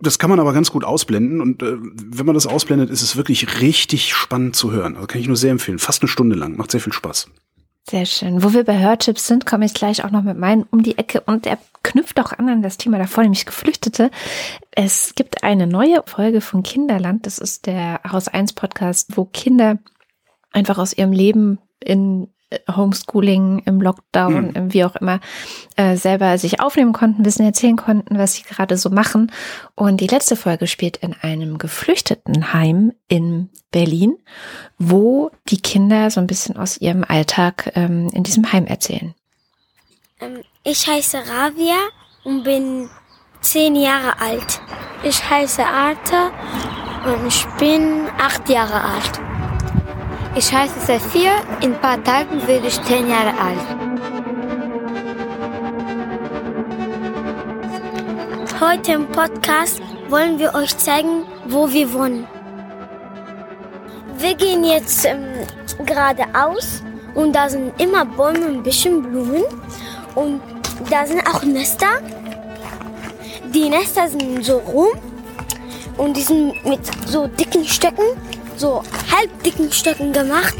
das kann man aber ganz gut ausblenden. Und äh, wenn man das ausblendet, ist es wirklich richtig spannend zu hören. Also kann ich nur sehr empfehlen. Fast eine Stunde lang. Macht sehr viel Spaß. Sehr schön. Wo wir bei Hörchips sind, komme ich gleich auch noch mit meinen um die Ecke und der knüpft auch an an das Thema davor, nämlich Geflüchtete. Es gibt eine neue Folge von Kinderland. Das ist der Haus 1 Podcast, wo Kinder einfach aus ihrem Leben in äh, Homeschooling, im Lockdown, mhm. wie auch immer, äh, selber sich aufnehmen konnten, Wissen erzählen konnten, was sie gerade so machen. Und die letzte Folge spielt in einem Geflüchtetenheim in Berlin, wo die Kinder so ein bisschen aus ihrem Alltag ähm, in diesem Heim erzählen. Ähm, ich heiße Ravia und bin zehn Jahre alt. Ich heiße Arthur und ich bin acht Jahre alt. Ich heiße Sophia, in ein paar Tagen werde ich zehn Jahre alt. Heute im Podcast wollen wir euch zeigen, wo wir wohnen. Wir gehen jetzt ähm, geradeaus und da sind immer Bäume und ein bisschen Blumen und da sind auch Nester. Die Nester sind so rum und die sind mit so dicken Stöcken so halbdicken Stöcken gemacht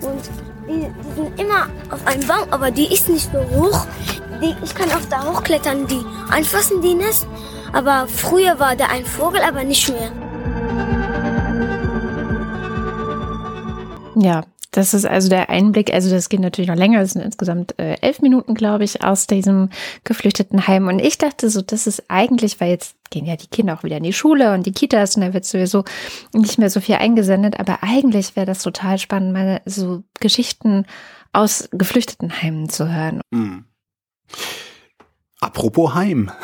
und die, die, sind immer auf einem Baum, aber die ist nicht so hoch. Die, ich kann auch da hochklettern, die anfassen, die Nest. Aber früher war da ein Vogel, aber nicht mehr. Ja, das ist also der Einblick. Also das geht natürlich noch länger. Das sind insgesamt äh, elf Minuten, glaube ich, aus diesem geflüchteten Heim. Und ich dachte so, das ist eigentlich, weil jetzt gehen ja die Kinder auch wieder in die Schule und die Kitas und da wird sowieso nicht mehr so viel eingesendet. Aber eigentlich wäre das total spannend, mal so Geschichten aus geflüchteten Heimen zu hören. Mhm. Apropos Heim.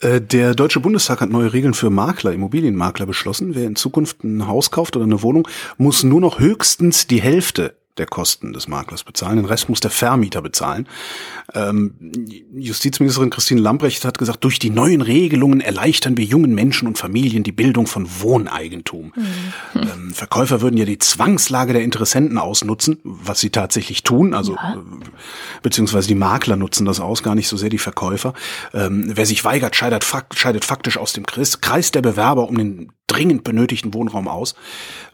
Äh, der Deutsche Bundestag hat neue Regeln für Makler, Immobilienmakler beschlossen. Wer in Zukunft ein Haus kauft oder eine Wohnung, muss nur noch höchstens die Hälfte der Kosten des Maklers bezahlen. Den Rest muss der Vermieter bezahlen. Ähm, Justizministerin Christine Lambrecht hat gesagt, durch die neuen Regelungen erleichtern wir jungen Menschen und Familien die Bildung von Wohneigentum. Mhm. Ähm, Verkäufer würden ja die Zwangslage der Interessenten ausnutzen, was sie tatsächlich tun. Also ja. Äh, beziehungsweise die Makler nutzen das aus, gar nicht so sehr die Verkäufer. Ähm, wer sich weigert, scheidet, scheidet faktisch aus dem Kreis der Bewerber um den dringend benötigten Wohnraum aus.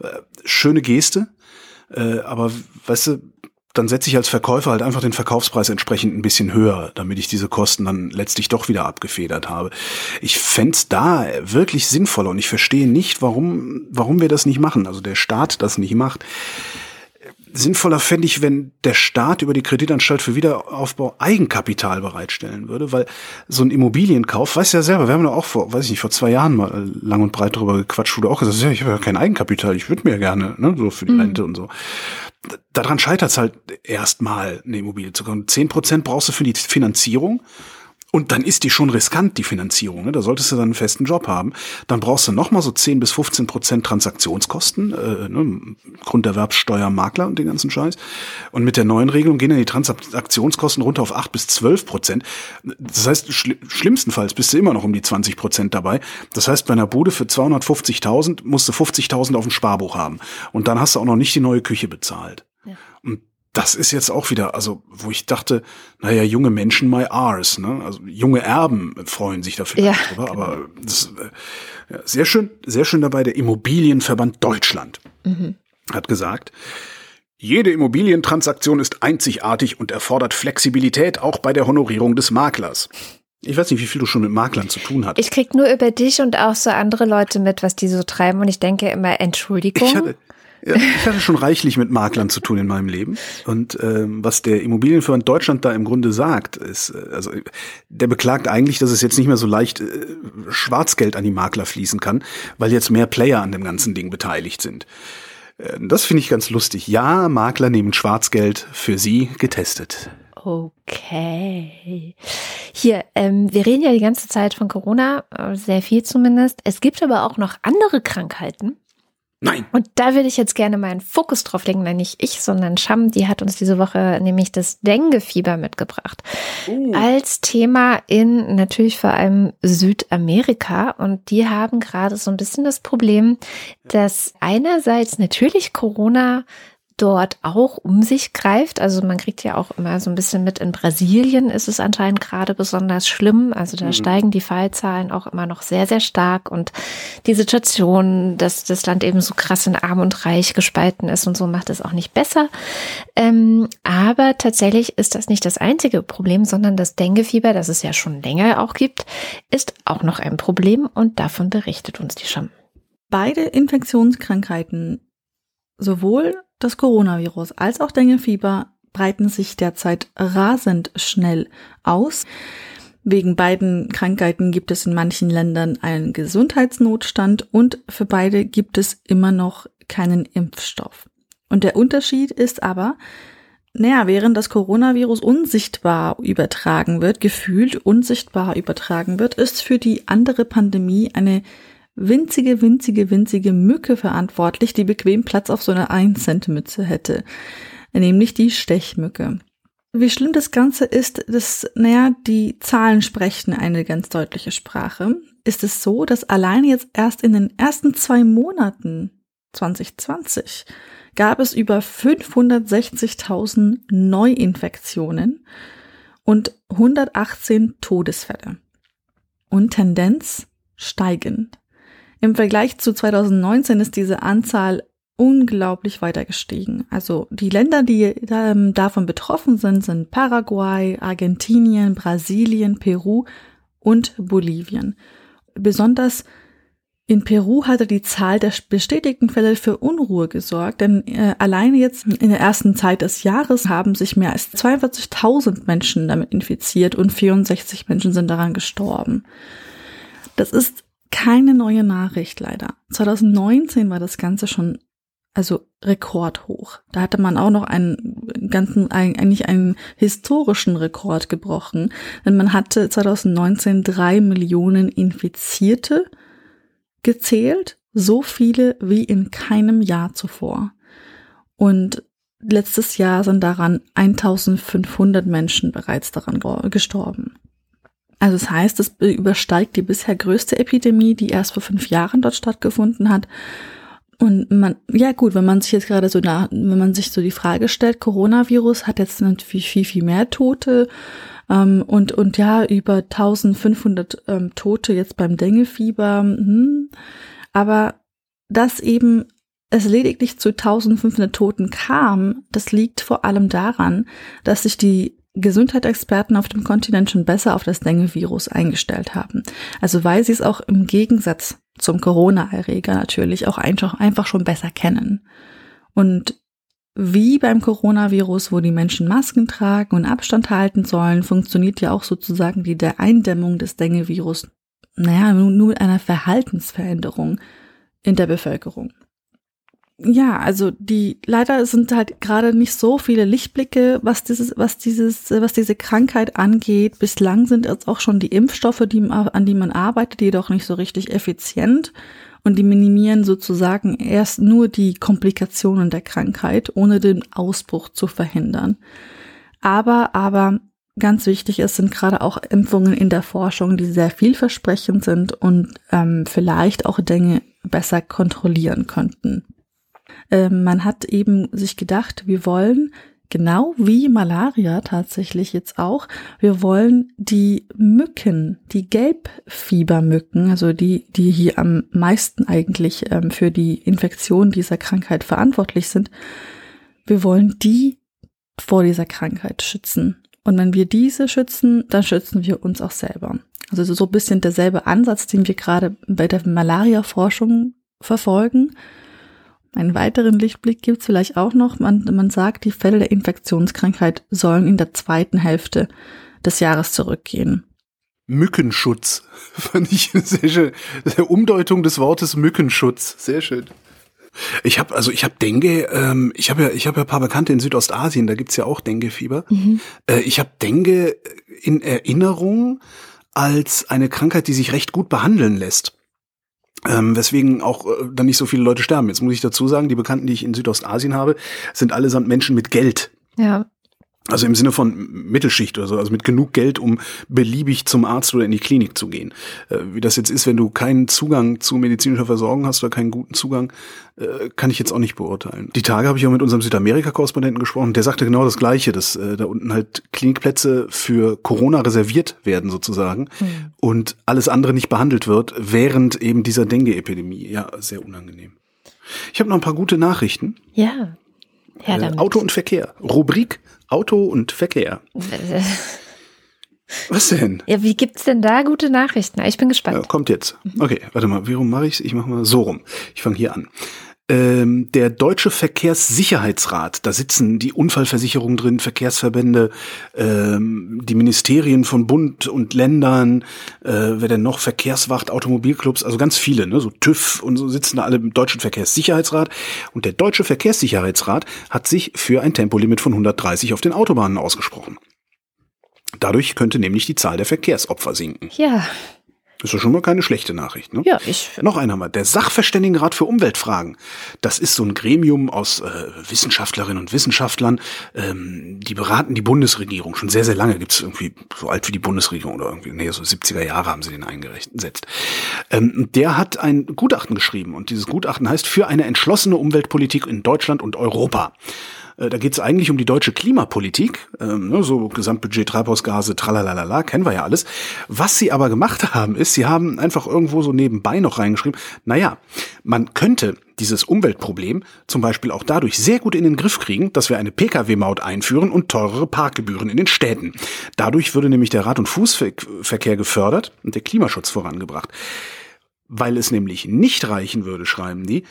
Äh, schöne Geste, äh, aber weißt du, dann setze ich als Verkäufer halt einfach den Verkaufspreis entsprechend ein bisschen höher, damit ich diese Kosten dann letztlich doch wieder abgefedert habe. Ich fände da wirklich sinnvoller und ich verstehe nicht, warum, warum wir das nicht machen, also der Staat das nicht macht sinnvoller fände ich, wenn der Staat über die Kreditanstalt für Wiederaufbau Eigenkapital bereitstellen würde, weil so ein Immobilienkauf, weißt du ja selber, wir haben da auch vor, weiß ich nicht, vor zwei Jahren mal lang und breit darüber gequatscht, wo du auch gesagt hast, ja, ich habe ja kein Eigenkapital, ich würde mir gerne, ne, so für die mhm. Rente und so. Daran scheitert es halt erstmal, eine Immobilie zu kaufen. Zehn Prozent brauchst du für die Finanzierung und dann ist die schon riskant, die Finanzierung. Ne? Da solltest du dann einen festen Job haben. Dann brauchst du nochmal so 10 bis 15 Prozent Transaktionskosten, äh, ne? Grunderwerbssteuer, Makler und den ganzen Scheiß. Und mit der neuen Regelung gehen dann die Transaktionskosten runter auf 8 bis 12 Prozent. Das heißt, schl schlimmstenfalls bist du immer noch um die 20 Prozent dabei. Das heißt, bei einer Bude für 250.000 musst du 50.000 auf dem Sparbuch haben. Und dann hast du auch noch nicht die neue Küche bezahlt. Ja. Und das ist jetzt auch wieder, also wo ich dachte, naja, junge Menschen my ours, ne? Also junge Erben freuen sich dafür ja, drüber, genau. aber das, äh, ja, sehr schön, sehr schön dabei, der Immobilienverband Deutschland mhm. hat gesagt, jede Immobilientransaktion ist einzigartig und erfordert Flexibilität auch bei der Honorierung des Maklers. Ich weiß nicht, wie viel du schon mit Maklern zu tun hast. Ich krieg nur über dich und auch so andere Leute mit, was die so treiben und ich denke immer, Entschuldigung. Ich hatte, ja, ich hatte schon reichlich mit Maklern zu tun in meinem Leben. Und ähm, was der Immobilienverband Deutschland da im Grunde sagt, ist, äh, also der beklagt eigentlich, dass es jetzt nicht mehr so leicht äh, Schwarzgeld an die Makler fließen kann, weil jetzt mehr Player an dem ganzen Ding beteiligt sind. Äh, das finde ich ganz lustig. Ja, Makler nehmen Schwarzgeld für sie getestet. Okay. Hier, ähm, wir reden ja die ganze Zeit von Corona, äh, sehr viel zumindest. Es gibt aber auch noch andere Krankheiten, Nein. Und da würde ich jetzt gerne meinen Fokus drauf legen, nein, nicht ich, sondern Sham, die hat uns diese Woche nämlich das Dengue-Fieber mitgebracht. Uh. Als Thema in natürlich vor allem Südamerika. Und die haben gerade so ein bisschen das Problem, dass einerseits natürlich Corona dort auch um sich greift. Also man kriegt ja auch immer so ein bisschen mit, in Brasilien ist es anscheinend gerade besonders schlimm. Also da mhm. steigen die Fallzahlen auch immer noch sehr, sehr stark. Und die Situation, dass das Land eben so krass in arm und reich gespalten ist und so, macht es auch nicht besser. Ähm, aber tatsächlich ist das nicht das einzige Problem, sondern das Denguefieber, das es ja schon länger auch gibt, ist auch noch ein Problem und davon berichtet uns die Scham. Beide Infektionskrankheiten sowohl das Coronavirus als auch Denguefieber breiten sich derzeit rasend schnell aus. Wegen beiden Krankheiten gibt es in manchen Ländern einen Gesundheitsnotstand und für beide gibt es immer noch keinen Impfstoff. Und der Unterschied ist aber, naja, während das Coronavirus unsichtbar übertragen wird, gefühlt unsichtbar übertragen wird, ist für die andere Pandemie eine winzige, winzige, winzige Mücke verantwortlich, die bequem Platz auf so einer 1 Cent Mütze hätte. Nämlich die Stechmücke. Wie schlimm das Ganze ist, dass, naja, die Zahlen sprechen eine ganz deutliche Sprache. Ist es so, dass allein jetzt erst in den ersten zwei Monaten 2020 gab es über 560.000 Neuinfektionen und 118 Todesfälle. Und Tendenz steigend. Im Vergleich zu 2019 ist diese Anzahl unglaublich weiter gestiegen. Also die Länder, die ähm, davon betroffen sind, sind Paraguay, Argentinien, Brasilien, Peru und Bolivien. Besonders in Peru hatte die Zahl der bestätigten Fälle für Unruhe gesorgt, denn äh, alleine jetzt in der ersten Zeit des Jahres haben sich mehr als 42.000 Menschen damit infiziert und 64 Menschen sind daran gestorben. Das ist keine neue Nachricht leider. 2019 war das Ganze schon also rekordhoch. Da hatte man auch noch einen ganzen, eigentlich einen historischen Rekord gebrochen, denn man hatte 2019 drei Millionen Infizierte gezählt, so viele wie in keinem Jahr zuvor. Und letztes Jahr sind daran 1500 Menschen bereits daran gestorben. Also das heißt, es übersteigt die bisher größte Epidemie, die erst vor fünf Jahren dort stattgefunden hat. Und man, ja gut, wenn man sich jetzt gerade so nach, wenn man sich so die Frage stellt, Coronavirus hat jetzt natürlich viel, viel mehr Tote ähm, und, und ja, über 1500 ähm, Tote jetzt beim Denguefieber. Hm. Aber dass eben es lediglich zu 1500 Toten kam, das liegt vor allem daran, dass sich die Gesundheitsexperten auf dem Kontinent schon besser auf das Dengue-Virus eingestellt haben. Also weil sie es auch im Gegensatz zum Corona-Erreger natürlich auch einfach, schon besser kennen. Und wie beim Coronavirus, wo die Menschen Masken tragen und Abstand halten sollen, funktioniert ja auch sozusagen die der Eindämmung des Dengue-Virus, naja, nur mit einer Verhaltensveränderung in der Bevölkerung ja, also die leider sind halt gerade nicht so viele Lichtblicke, was dieses, was dieses, was diese Krankheit angeht. Bislang sind jetzt auch schon die Impfstoffe, die, an die man arbeitet, jedoch nicht so richtig effizient und die minimieren sozusagen erst nur die Komplikationen der Krankheit, ohne den Ausbruch zu verhindern. Aber, aber ganz wichtig ist, sind gerade auch Impfungen in der Forschung, die sehr vielversprechend sind und ähm, vielleicht auch Dinge besser kontrollieren könnten. Ähm, man hat eben sich gedacht, wir wollen genau wie Malaria tatsächlich jetzt auch, wir wollen die Mücken, die Gelbfiebermücken, also die, die hier am meisten eigentlich ähm, für die Infektion dieser Krankheit verantwortlich sind, wir wollen die vor dieser Krankheit schützen. Und wenn wir diese schützen, dann schützen wir uns auch selber. Also so ein bisschen derselbe Ansatz, den wir gerade bei der Malaria-Forschung verfolgen. Einen weiteren Lichtblick gibt es vielleicht auch noch. Man, man sagt, die Fälle der Infektionskrankheit sollen in der zweiten Hälfte des Jahres zurückgehen. Mückenschutz fand ich sehr schön. Der Umdeutung des Wortes Mückenschutz. Sehr schön. Ich habe also ich habe Dengue, ähm, ich habe ja ich habe ja ein paar Bekannte in Südostasien, da gibt's ja auch Dengue-Fieber. Mhm. Äh, ich habe Dengue in Erinnerung als eine Krankheit, die sich recht gut behandeln lässt. Ähm, weswegen auch äh, dann nicht so viele Leute sterben. Jetzt muss ich dazu sagen, die Bekannten, die ich in Südostasien habe, sind allesamt Menschen mit Geld. Ja. Also im Sinne von Mittelschicht oder so, also mit genug Geld, um beliebig zum Arzt oder in die Klinik zu gehen. Äh, wie das jetzt ist, wenn du keinen Zugang zu medizinischer Versorgung hast oder keinen guten Zugang, äh, kann ich jetzt auch nicht beurteilen. Die Tage habe ich auch mit unserem Südamerika-Korrespondenten gesprochen, der sagte genau das Gleiche, dass äh, da unten halt Klinikplätze für Corona reserviert werden sozusagen mhm. und alles andere nicht behandelt wird, während eben dieser Dengue-Epidemie. Ja, sehr unangenehm. Ich habe noch ein paar gute Nachrichten. Ja. Ja, damit. Auto und Verkehr. Rubrik Auto und Verkehr. Was denn? Ja, wie gibt's denn da gute Nachrichten? Ich bin gespannt. Ja, kommt jetzt. Okay, warte mal, wie rum mache ich's? Ich mache mal so rum. Ich fange hier an ähm, der Deutsche Verkehrssicherheitsrat, da sitzen die Unfallversicherungen drin, Verkehrsverbände, ähm, die Ministerien von Bund und Ländern, äh, wer denn noch, Verkehrswacht, Automobilclubs, also ganz viele, ne, so TÜV und so sitzen da alle im Deutschen Verkehrssicherheitsrat. Und der Deutsche Verkehrssicherheitsrat hat sich für ein Tempolimit von 130 auf den Autobahnen ausgesprochen. Dadurch könnte nämlich die Zahl der Verkehrsopfer sinken. Ja, das ist ja schon mal keine schlechte Nachricht. Ne? Ja, ich. Noch einer mal. Der Sachverständigenrat für Umweltfragen. Das ist so ein Gremium aus äh, Wissenschaftlerinnen und Wissenschaftlern, ähm, die beraten die Bundesregierung. Schon sehr, sehr lange gibt's irgendwie so alt wie die Bundesregierung oder irgendwie, nee, so 70er Jahre haben sie den eingesetzt. Ähm, der hat ein Gutachten geschrieben und dieses Gutachten heißt für eine entschlossene Umweltpolitik in Deutschland und Europa. Äh, da geht es eigentlich um die deutsche Klimapolitik, ähm, ne, so Gesamtbudget Treibhausgase, tralalala, kennen wir ja alles. Was sie aber gemacht haben, ist, sie haben einfach irgendwo so nebenbei noch reingeschrieben, naja, man könnte dieses Umweltproblem zum Beispiel auch dadurch sehr gut in den Griff kriegen, dass wir eine Pkw-Maut einführen und teurere Parkgebühren in den Städten. Dadurch würde nämlich der Rad- und Fußverkehr gefördert und der Klimaschutz vorangebracht. Weil es nämlich nicht reichen würde, schreiben die,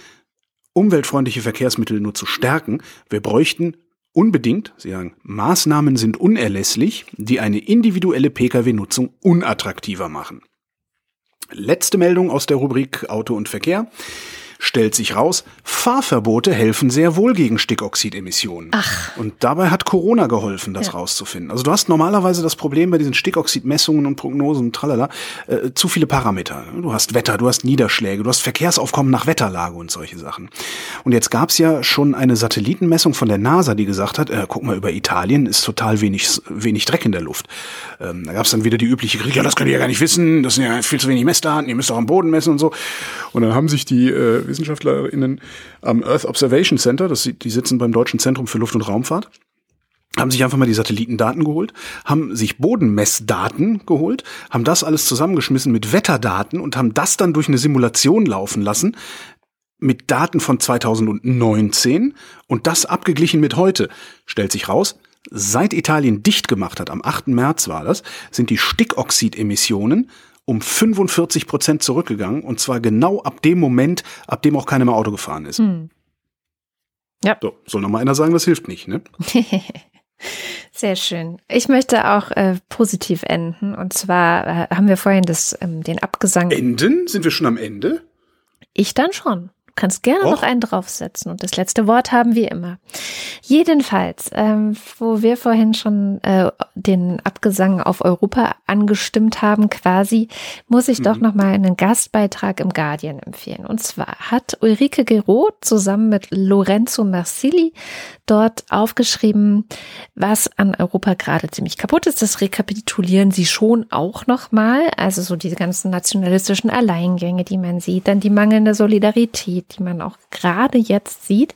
umweltfreundliche Verkehrsmittel nur zu stärken. Wir bräuchten unbedingt, Sie sagen, Maßnahmen sind unerlässlich, die eine individuelle Pkw-Nutzung unattraktiver machen. Letzte Meldung aus der Rubrik Auto und Verkehr. Stellt sich raus, Fahrverbote helfen sehr wohl gegen Stickoxidemissionen. Ach. Und dabei hat Corona geholfen, das Ja. rauszufinden. Also du hast normalerweise das Problem bei diesen Stickoxidmessungen und Prognosen und tralala, äh, zu viele Parameter. Du hast Wetter, du hast Niederschläge, du hast Verkehrsaufkommen nach Wetterlage und solche Sachen. Und jetzt gab's ja schon eine Satellitenmessung von der NASA, die gesagt hat, äh, guck mal, über Italien ist total wenig, wenig Dreck in der Luft. Ähm, da gab's dann wieder die übliche Kritik, ja, das könnt ihr ja gar nicht wissen, das sind ja viel zu wenig Messdaten, ihr müsst auch am Boden messen und so. Und dann haben sich die äh, WissenschaftlerInnen am Earth Observation Center, das, die sitzen beim Deutschen Zentrum für Luft- und Raumfahrt, haben sich einfach mal die Satellitendaten geholt, haben sich Bodenmessdaten geholt, haben das alles zusammengeschmissen mit Wetterdaten und haben das dann durch eine Simulation laufen lassen mit Daten von 2019 und das abgeglichen mit heute. Stellt sich raus, seit Italien dicht gemacht hat, am 8. März war das, sind die Stickoxidemissionen um 45 Prozent zurückgegangen und zwar genau ab dem Moment, ab dem auch keiner mehr Auto gefahren ist. Hm. Ja. So, soll noch mal einer sagen, das hilft nicht, ne? Sehr schön. Ich möchte auch äh, positiv enden. Und zwar äh, haben wir vorhin das, ähm, den Abgesang. Enden? Sind wir schon am Ende? Ich dann schon. Du kannst gerne Och. noch einen draufsetzen. Und das letzte Wort haben wir immer. Jedenfalls, ähm, wo wir vorhin schon äh, den Abgesang auf Europa angestimmt haben, quasi, muss ich doch noch mal einen Gastbeitrag im Guardian empfehlen. Und zwar hat Ulrike Geraud zusammen mit Lorenzo Marsili dort aufgeschrieben, was an Europa gerade ziemlich kaputt ist. Das rekapitulieren sie schon auch noch mal. Also so diese ganzen nationalistischen Alleingänge, die man sieht, dann die mangelnde Solidarität, die man auch gerade jetzt sieht.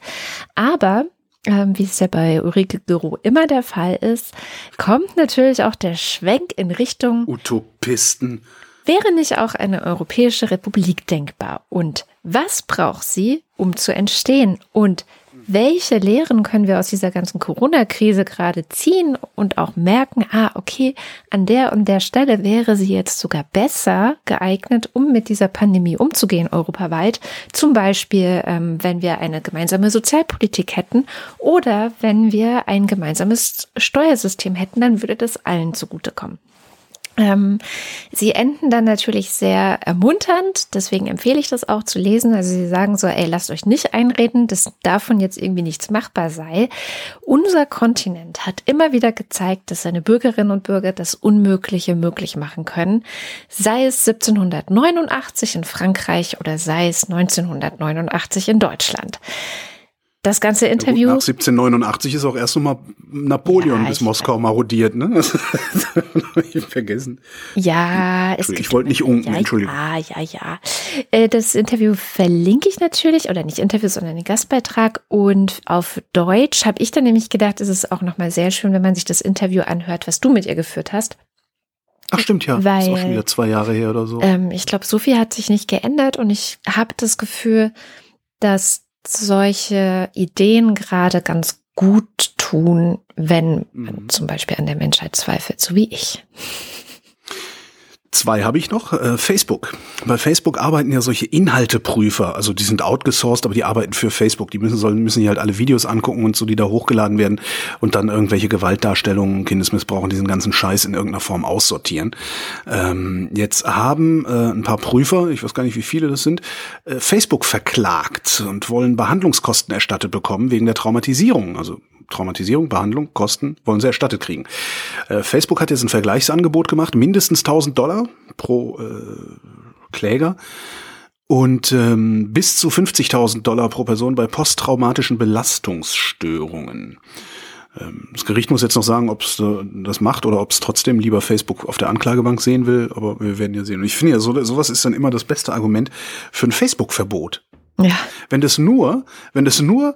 Aber ähm, wie es ja bei Ulrike Gero immer der Fall ist, kommt natürlich auch der Schwenk in Richtung, Utopisten. wäre nicht auch eine europäische Republik denkbar? Und was braucht sie, um zu entstehen? Und welche Lehren können wir aus dieser ganzen Corona-Krise gerade ziehen und auch merken, ah, okay, an der und der Stelle wäre sie jetzt sogar besser geeignet, um mit dieser Pandemie umzugehen, europaweit. Zum Beispiel, ähm, wenn wir eine gemeinsame Sozialpolitik hätten oder wenn wir ein gemeinsames Steuersystem hätten, dann würde das allen zugutekommen. Ähm, sie enden dann natürlich sehr ermunternd, deswegen empfehle ich das auch zu lesen. Also sie sagen so, ey, lasst euch nicht einreden, dass davon jetzt irgendwie nichts machbar sei. Unser Kontinent hat immer wieder gezeigt, dass seine Bürgerinnen und Bürger das Unmögliche möglich machen können. Sei es 1789 in Frankreich oder sei es 1989 in Deutschland. Das ganze Ja, Interview. nach 1789 ist auch erst noch mal Napoleon Ja, bis Moskau marodiert, ne? Das hab ich vergessen. Ja, es gibt ich wollte nicht unken, ja, Entschuldigung. Ja, ja, ja. Äh, Das Interview verlinke ich natürlich, oder nicht Interview, sondern den Gastbeitrag. Und auf Deutsch habe ich dann nämlich gedacht, es ist auch nochmal sehr schön, wenn man sich das Interview anhört, was du mit ihr geführt hast. Ach stimmt ja, ist auch Weil- schon wieder zwei Jahre her oder so. Ähm, ich glaube, so viel hat sich nicht geändert und ich habe das Gefühl, dass solche Ideen gerade ganz gut tun, wenn man Mhm. zum Beispiel an der Menschheit zweifelt, so wie ich. Zwei habe ich noch. Äh, Facebook. Bei Facebook arbeiten ja solche Inhalteprüfer. Also die sind outgesourced, aber die arbeiten für Facebook. Die müssen, sollen, müssen sich halt alle Videos angucken und so, die da hochgeladen werden und dann irgendwelche Gewaltdarstellungen, Kindesmissbrauch und diesen ganzen Scheiß in irgendeiner Form aussortieren. Ähm, jetzt haben äh, ein paar Prüfer, ich weiß gar nicht, wie viele das sind, äh, Facebook verklagt und wollen Behandlungskosten erstattet bekommen wegen der Traumatisierung. Also Traumatisierung, Behandlung, Kosten wollen sie erstattet kriegen. Äh, Facebook hat jetzt ein Vergleichsangebot gemacht, mindestens 1000 Dollar pro äh, Kläger und ähm, bis zu 50.000 Dollar pro Person bei posttraumatischen Belastungsstörungen. Ähm, Das Gericht muss jetzt noch sagen, ob es äh, das macht oder ob es trotzdem lieber Facebook auf der Anklagebank sehen will, aber wir werden ja sehen. Und ich finde ja, so, sowas ist dann immer das beste Argument für ein Facebook-Verbot. Ja. Wenn das nur, wenn das nur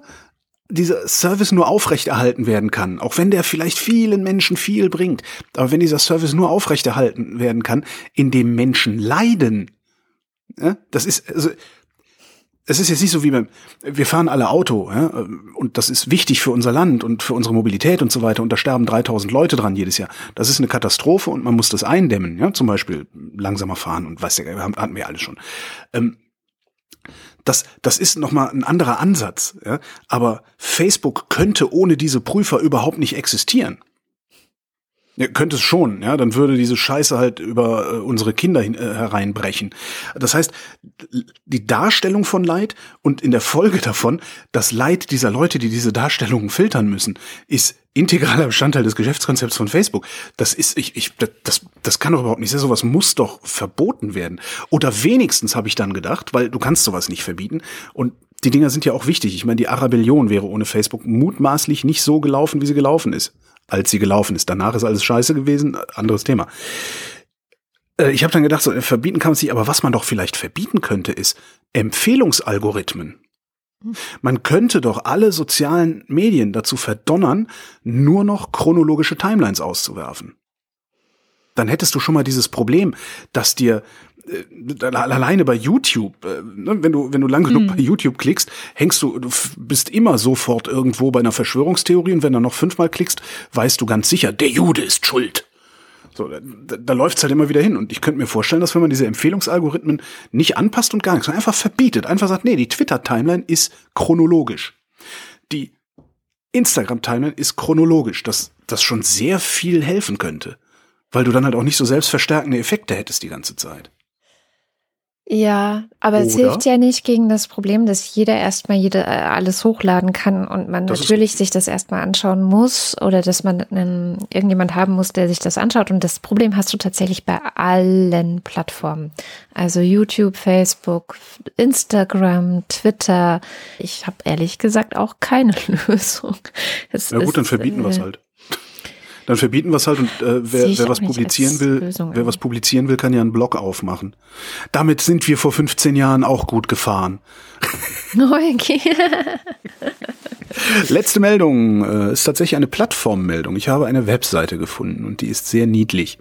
dieser Service nur aufrechterhalten werden kann, auch wenn der vielleicht vielen Menschen viel bringt, aber wenn dieser Service nur aufrechterhalten werden kann, indem Menschen leiden, ja, das ist, also, es ist jetzt nicht so wie beim, wir fahren alle Auto, ja, und das ist wichtig für unser Land und für unsere Mobilität und so weiter, und da sterben 3000 Leute dran jedes Jahr. Das ist eine Katastrophe und man muss das eindämmen, ja, zum Beispiel langsamer fahren und was, hatten wir alles schon. Ähm, das, das ist nochmal ein anderer Ansatz. Ja? Aber Facebook könnte ohne diese Prüfer überhaupt nicht existieren. Ja, könnte es schon, ja, dann würde diese Scheiße halt über äh, unsere Kinder hin, äh, hereinbrechen. Das heißt, die Darstellung von Leid und in der Folge davon das Leid dieser Leute, die diese Darstellungen filtern müssen, ist integraler Bestandteil des Geschäftskonzepts von Facebook. Das ist, ich, ich, das, das kann doch überhaupt nicht sein. Sowas muss doch verboten werden. Oder wenigstens habe ich dann gedacht, weil du kannst sowas nicht verbieten. Und die Dinger sind ja auch wichtig. Ich meine, die Arabellion wäre ohne Facebook mutmaßlich nicht so gelaufen, wie sie gelaufen ist als sie gelaufen ist. Danach ist alles scheiße gewesen, anderes Thema. Äh, ich habe dann gedacht, so, verbieten kann man sich, aber was man doch vielleicht verbieten könnte, ist Empfehlungsalgorithmen. Man könnte doch alle sozialen Medien dazu verdonnern, nur noch chronologische Timelines auszuwerfen. Dann hättest du schon mal dieses Problem, dass dir äh, alleine bei YouTube, äh, ne, wenn du wenn du lang genug mhm. bei YouTube klickst, hängst du, du bist immer sofort irgendwo bei einer Verschwörungstheorie und wenn du noch fünfmal klickst, weißt du ganz sicher, der Jude ist schuld. So, da, da läuft's halt immer wieder hin. Und ich könnte mir vorstellen, dass wenn man diese Empfehlungsalgorithmen nicht anpasst und gar nichts, einfach verbietet, einfach sagt, nee, die Twitter-Timeline ist chronologisch. Die Instagram-Timeline ist chronologisch, dass das schon sehr viel helfen könnte. Weil du dann halt auch nicht so selbstverstärkende Effekte hättest die ganze Zeit. Ja, aber Oder? es hilft ja nicht gegen das Problem, dass jeder erstmal jede, äh, alles hochladen kann und man das natürlich sich das erstmal anschauen muss oder dass man einen, irgendjemand haben muss, der sich das anschaut. Und das Problem hast du tatsächlich bei allen Plattformen. Also YouTube, Facebook, Instagram, Twitter. Ich habe ehrlich gesagt auch keine Lösung. Es ja gut, ist, dann verbieten äh, wir es halt. Dann verbieten wir es halt und äh, wer, wer was publizieren will, Lösung wer was publizieren will, kann ja einen Blog aufmachen. Damit sind wir vor 15 Jahren auch gut gefahren. Okay. Letzte Meldung äh, ist tatsächlich eine Plattformmeldung. Ich habe eine Webseite gefunden und die ist sehr niedlich.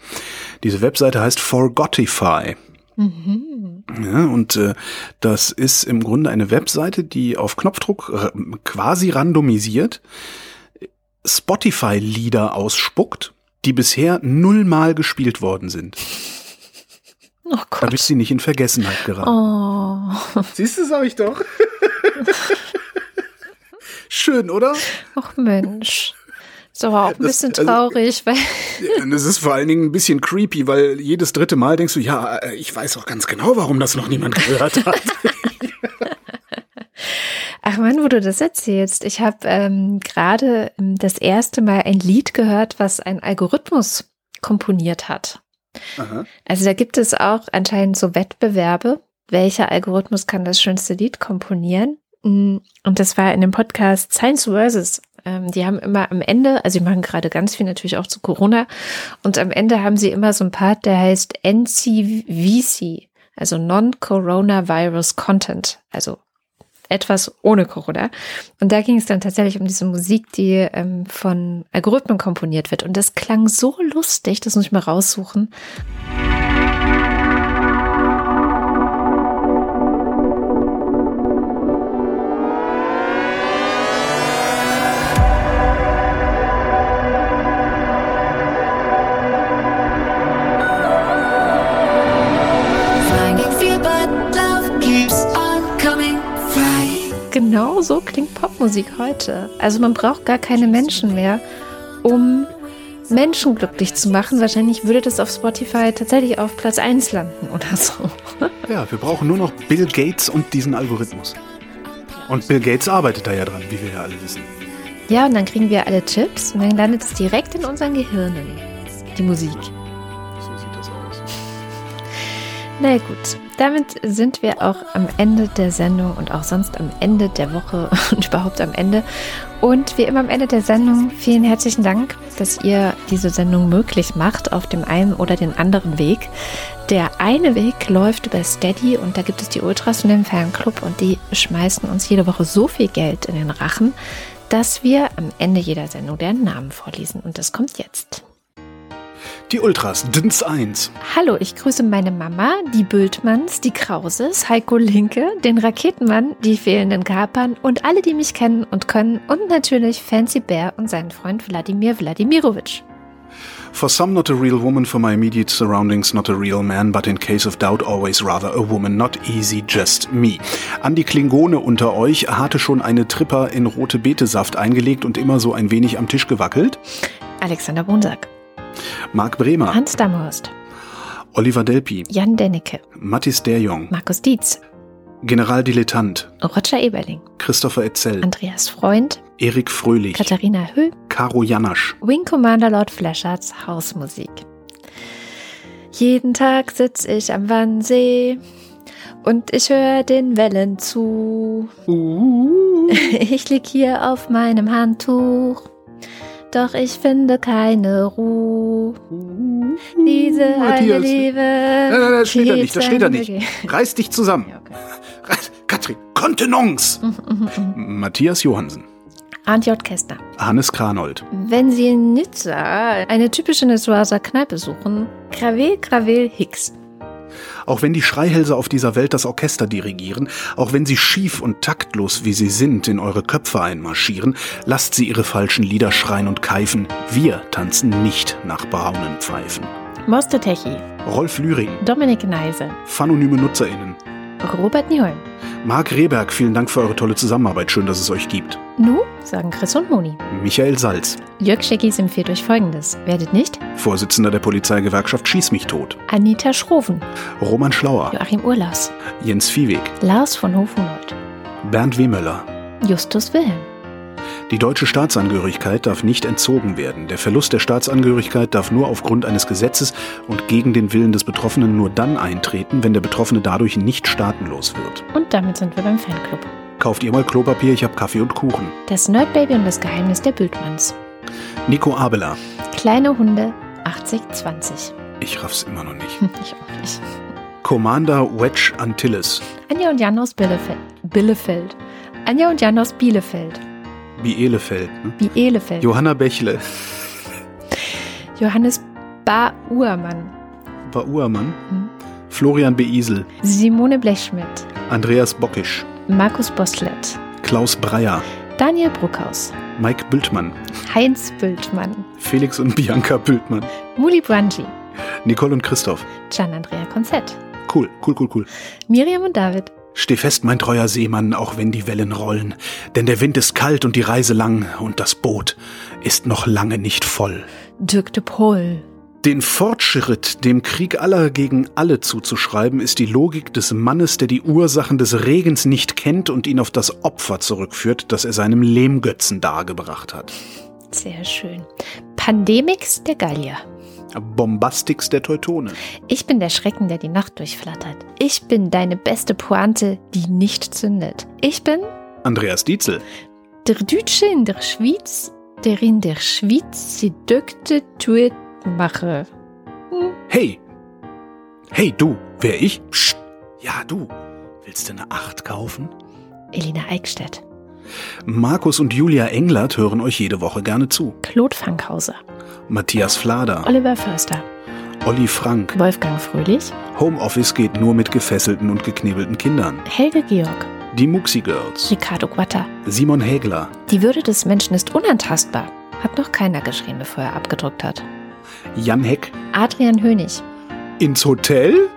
Diese Webseite heißt Forgotify. Mhm. Ja, und äh, das ist im Grunde eine Webseite, die auf Knopfdruck quasi randomisiert Spotify-Lieder ausspuckt, die bisher nullmal gespielt worden sind. Oh Gott. Damit sie nicht in Vergessenheit geraten. Oh. Siehst du, sag ich doch. Schön, oder? Ach Mensch. Ist aber auch ein das, bisschen also, traurig, also, weil. Das ist vor allen Dingen ein bisschen creepy, weil jedes dritte Mal denkst du, ja, äh, ich weiß auch ganz genau, warum das noch niemand gehört hat. Ach man, wo du das erzählst. Ich habe ähm, gerade ähm, das erste Mal ein Lied gehört, was ein Algorithmus komponiert hat. Aha. Also da gibt es auch anscheinend so Wettbewerbe. Welcher Algorithmus kann das schönste Lied komponieren? Mm, und das war in dem Podcast Science Versus. Ähm, die haben immer am Ende, also die machen gerade ganz viel natürlich auch zu Corona. Und am Ende haben sie immer so ein Part, der heißt NCVC, also Non-Coronavirus Content, also etwas ohne Corona. Und da ging es dann tatsächlich um diese Musik, die ähm, von Algorithmen komponiert wird. Und das klang so lustig, das muss ich mal raussuchen. Genau Popmusik heute. Also man braucht gar keine Menschen mehr, um Menschen glücklich zu machen. Wahrscheinlich würde das auf Spotify tatsächlich auf Platz 1 landen oder so. Ja, wir brauchen nur noch Bill Gates und diesen Algorithmus. Und Bill Gates arbeitet da ja dran, wie wir ja alle wissen. Ja, und dann kriegen wir alle Chips und dann landet es direkt in unseren Gehirnen. Die Musik. So sieht das aus. Na gut, damit sind wir auch am Ende der Sendung und auch sonst am Ende der Woche und überhaupt am Ende. Und wie immer am Ende der Sendung, vielen herzlichen Dank, dass ihr diese Sendung möglich macht auf dem einen oder den anderen Weg. Der eine Weg läuft über Steady und da gibt es die Ultras von dem Fanclub und die schmeißen uns jede Woche so viel Geld in den Rachen, dass wir am Ende jeder Sendung deren Namen vorlesen. Und das kommt jetzt. Die Ultras, DINS 1. Hallo, ich grüße meine Mama, die Bültmanns, die Krauses, Heiko Linke, den Raketenmann, die fehlenden Kapern und alle, die mich kennen und können und natürlich Fancy Bear und seinen Freund Wladimir Wladimirovich. For some not a real woman, for my immediate surroundings not a real man, but in case of doubt always rather a woman, not easy, just me. An die Klingone unter euch hatte schon eine Tripper in rote Betesaft eingelegt und immer so ein wenig am Tisch gewackelt. Alexander Bonsack. Marc Bremer, Hans Damhorst, Oliver Delpi, Jan Dennecke, Mathis Derjong, Markus Dietz, Generaldilettant, Roger Eberling, Christopher Etzel, Andreas Freund, Erik Fröhlich, Katharina Höh, Caro Janasch, Wing Commander Lord Fleschards Hausmusik. Jeden Tag sitz ich am Wannsee und ich höre den Wellen zu. Ich lieg hier auf meinem Handtuch, doch ich finde keine Ruhe. Diese eine Matthias. Liebe. Nein, nein, das steht da nicht, das steht da nicht. Reiß dich zusammen. Ja, okay. Reiß- Katrin, Kontenance. Matthias Johansen, Arndt J. Kästner. Hannes Kranold, Wenn Sie in Nizza eine typische Nizzaer Kneipe suchen, Gravel, Gravel, Hicks. Auch wenn die Schreihälse auf dieser Welt das Orchester dirigieren, auch wenn sie schief und taktlos wie sie sind in eure Köpfe einmarschieren, lasst sie ihre falschen Lieder schreien und keifen. Wir tanzen nicht nach braunen Pfeifen. Moste Techi, Rolf Lühring, Dominik Neise, phanonyme NutzerInnen. Robert Nieholm. Marc Rehberg, vielen Dank für eure tolle Zusammenarbeit. Schön, dass es euch gibt. Nu, sagen Chris und Moni. Michael Salz, Jörg Scheckis empfiehlt euch folgendes. Werdet nicht? Vorsitzender der Polizeigewerkschaft Schieß mich tot. Anita Schroven, Roman Schlauer, Joachim Urlaus, Jens Viehweg, Lars von Hofhunold, Bernd Wehmöller. Justus Wilhelm, Die deutsche Staatsangehörigkeit darf nicht entzogen werden. Der Verlust der Staatsangehörigkeit darf nur aufgrund eines Gesetzes und gegen den Willen des Betroffenen nur dann eintreten, wenn der Betroffene dadurch nicht staatenlos wird. Und damit sind wir beim Fanclub. Kauft ihr mal Klopapier, ich hab Kaffee und Kuchen. Das Nerdbaby und das Geheimnis der Bildmanns. Nico Abela. Kleine Hunde 8020. Ich raff's immer noch nicht. Ich auch nicht. Commander Wedge Antilles. Anja und Jan aus Bielefeld. Bielefeld. Anja und Jan aus Bielefeld. Bielefeld. Ne? Bielefeld. Johanna Bächle. Johannes Bauermann. Bauermann. Hm. Florian Beisel. Simone Blechschmidt. Andreas Bockisch. Markus Boslett. Klaus Breyer. Daniel Bruckhaus. Mike Bültmann. Heinz Bültmann. Felix und Bianca Bültmann. Muli Brangi. Nicole und Christoph. Gian Andrea Konzett. Cool, cool, cool, cool. Miriam und David. Steh fest, mein treuer Seemann, auch wenn die Wellen rollen, denn der Wind ist kalt und die Reise lang und das Boot ist noch lange nicht voll. Dirk de Pohl. Den Fortschritt, dem Krieg aller gegen alle zuzuschreiben, ist die Logik des Mannes, der die Ursachen des Regens nicht kennt und ihn auf das Opfer zurückführt, das er seinem Lehmgötzen dargebracht hat. Sehr schön. Pandemix der Gallier. Bombastix der Teutone. Ich bin der Schrecken, der die Nacht durchflattert. Ich bin deine beste Pointe, die nicht zündet. Ich bin Andreas Dietzel. der Dütsche in der Schweiz, der in der Schweiz sie dökte tuet mache. Hey! Hey, du! Wer ich? Psst! Ja, du! Willst du eine Acht kaufen? Elina Eickstedt. Markus und Julia Englert hören euch jede Woche gerne zu. Claude Fankhauser. Matthias Flader, Oliver Förster. Olli Frank. Wolfgang Fröhlich. Homeoffice geht nur mit gefesselten und geknebelten Kindern. Helge Georg. Die Muxi Girls. Ricardo Guatta. Simon Hägler. Die Würde des Menschen ist unantastbar. Hat noch keiner geschrieben, bevor er abgedruckt hat. Jan Heck. Adrian Hönig. Ins Hotel?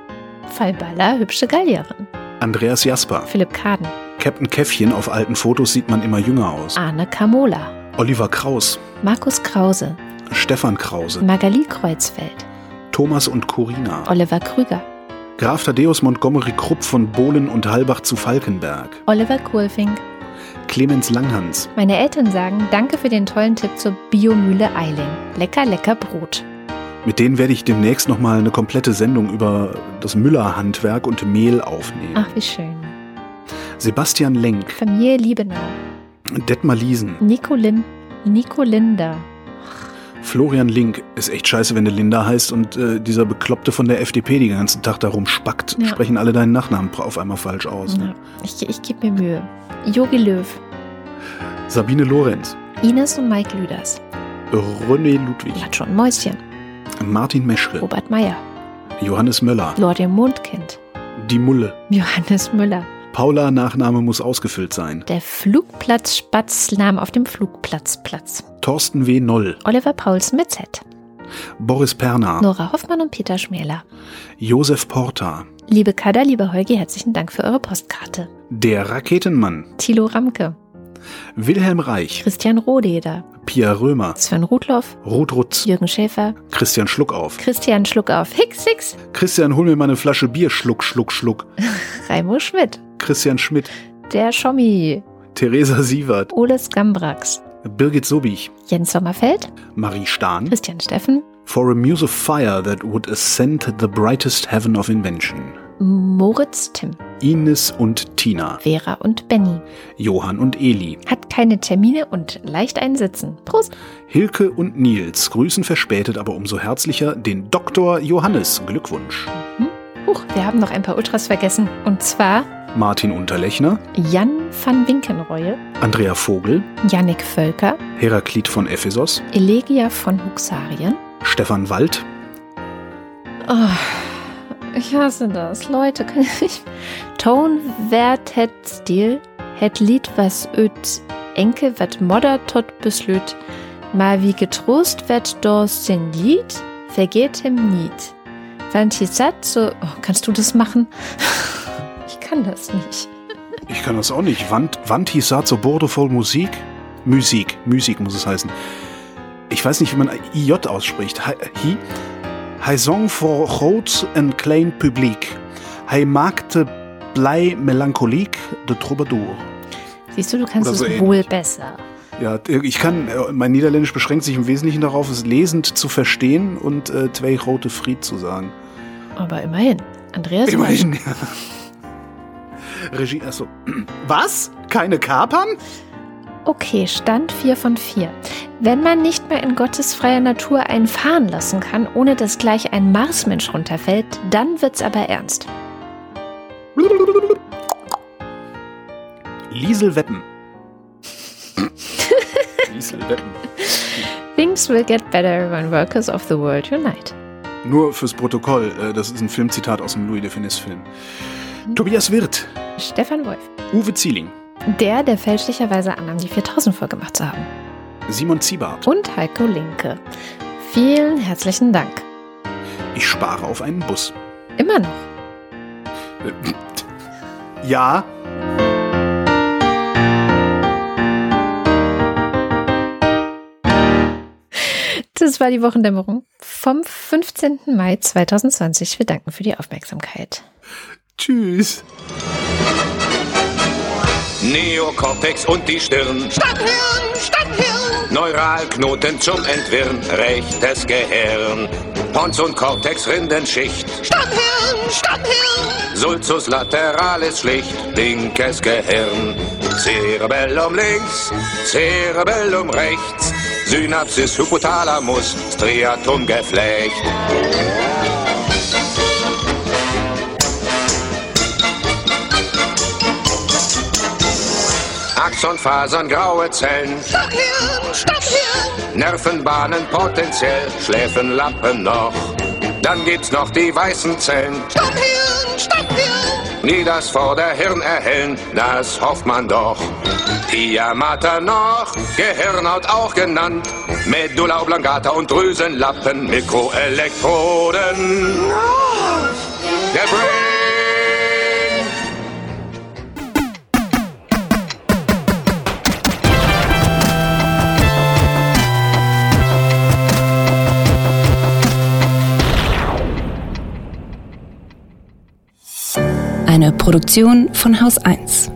Fallballer, hübsche Gallierin. Andreas Jasper. Philipp Kaden. Captain Käffchen. Auf alten Fotos sieht man immer jünger aus. Arne Kamola. Oliver Kraus. Markus Krause. Stefan Krause. Magali Kreuzfeld. Thomas und Corina. Oliver Krüger. Graf Thaddeus Montgomery Krupp von Bohlen und Halbach zu Falkenberg. Oliver Kohlfink. Clemens Langhans. Meine Eltern sagen Danke für den tollen Tipp zur Biomühle Eiling. Lecker, lecker Brot. Mit denen werde ich demnächst nochmal eine komplette Sendung über das Müllerhandwerk und Mehl aufnehmen. Ach, wie schön. Sebastian Lenk. Familie Liebenau. Detmar Liesen. Nico Lin. Nico Linda. Florian Link ist echt scheiße, wenn du Linda heißt und äh, dieser Bekloppte von der FDP den ganzen Tag darum spackt. Ja. Sprechen alle deinen Nachnamen auf einmal falsch aus. Ne? Ich ich gebe mir Mühe. Jogi Löw. Sabine Lorenz. Ines und Mike Lüders. René Ludwig. Latsch und Mäuschen. Martin Meschre. Robert Meyer. Johannes Möller. Lord im Mondkind. Die Mulle. Johannes Müller. Paula Nachname muss ausgefüllt sein. Der Flugplatz Spatz nahm auf dem Flugplatz Platz. Thorsten W. Noll. Oliver Paulsen mit Z. Boris Perner. Nora Hoffmann und Peter Schmäler. Josef Porta. Liebe Kada, lieber Holgi, herzlichen Dank für eure Postkarte. Der Raketenmann. Thilo Ramke. Wilhelm Reich, Christian Rohleder, Pia Römer, Sven Rudloff, Ruth Rutz, Jürgen Schäfer, Christian Schluckauf, Christian Schluckauf, Hicks, Hicks, Christian, hol mir mal eine Flasche Bier, Schluck, Schluck, Schluck, Raimo Schmidt, Christian Schmidt, der Schommi, Theresa Sievert, Ole Skambrax, Birgit Sobich, Jens Sommerfeld, Marie Stahn, Christian Steffen, For a muse of fire that would ascend the brightest heaven of invention. Moritz Tim, Ines und Tina, Vera und Benny. Johann und Eli, Hat keine Termine und leicht einsitzen. Prost! Hilke und Nils grüßen verspätet, aber umso herzlicher den Dr. Johannes. Glückwunsch. Huch, wir haben noch ein paar Ultras vergessen. Und zwar Martin Unterlechner, Jan van Winkenreue, Andrea Vogel, Jannik Völker, Heraklit von Ephesos, Elegia von Huxarien. Stefan Wald, Oh, ich hasse das. Leute, kann ich. Ton wert het stil, het Lied was öd enke wat modder tot beslüt, mal wie getrost wird dos den Lied, vergeht hem niet. Wann die so, oh, kannst du das machen? Ich kann das nicht. ich kann das auch nicht. Wand, hieß so Bordo voll Musik? Musik, Musik muss es heißen. Ich weiß nicht, wie man IJ ausspricht. Hi, hi, Song for groot en klein publiek. Hi maakte blij melancholiek de troubadour. Siehst du, du kannst Oder es so wohl besser. Ja, ich kann, mein Niederländisch beschränkt sich im Wesentlichen darauf, es lesend zu verstehen und äh, zwei rote Fried zu sagen. Aber immerhin. Andreas Immerhin, ja. Regie, achso. Was? Keine Kapern? Okay, Stand 4 von 4. Wenn man nicht mehr in Gottes freier Natur einen fahren lassen kann, ohne dass gleich ein Marsmensch runterfällt, dann wird's aber ernst. Liesel Weppen. Liesel Weppen. Things will get better when workers of the world unite. Nur fürs Protokoll, äh, das ist ein Filmzitat aus dem Louis de Finesse-Film. Tobias Wirth, Stefan Wolf. Uwe Zieling, Der, der fälschlicherweise annahm, die 4000 vorgemacht zu haben. Simon Ziebart. Und Heiko Linke. Vielen herzlichen Dank. Ich spare auf einen Bus. Immer noch. Ja, Das war die Wochendämmerung vom 15. Mai 2020. Wir danken für die Aufmerksamkeit. tschüss. Neokortex und die Stirn. Stadthirn, Stadthirn. Neuralknoten zum Entwirren. Rechtes Gehirn. Pons und Cortex Rindenschicht. Stadthirn, Stadthirn. Sulcus lateralis schlicht. Linkes Gehirn. Cerebellum links. Cerebellum rechts. Synapsis Hypothalamus. Striatum Geflecht. Axonfasern, graue Zellen, Stadthirn, Stadthirn. Nervenbahnen potenziell, Schläfenlappen noch. Dann gibt's noch die weißen Zellen, Stadthirn, Stadthirn. die das Vorderhirn erhellen, das hofft man doch. Pia Mater noch, Gehirnhaut auch genannt, Medulla oblongata und Drüsenlappen, Mikroelektroden. Der Brain. Eine Produktion von Haus 1.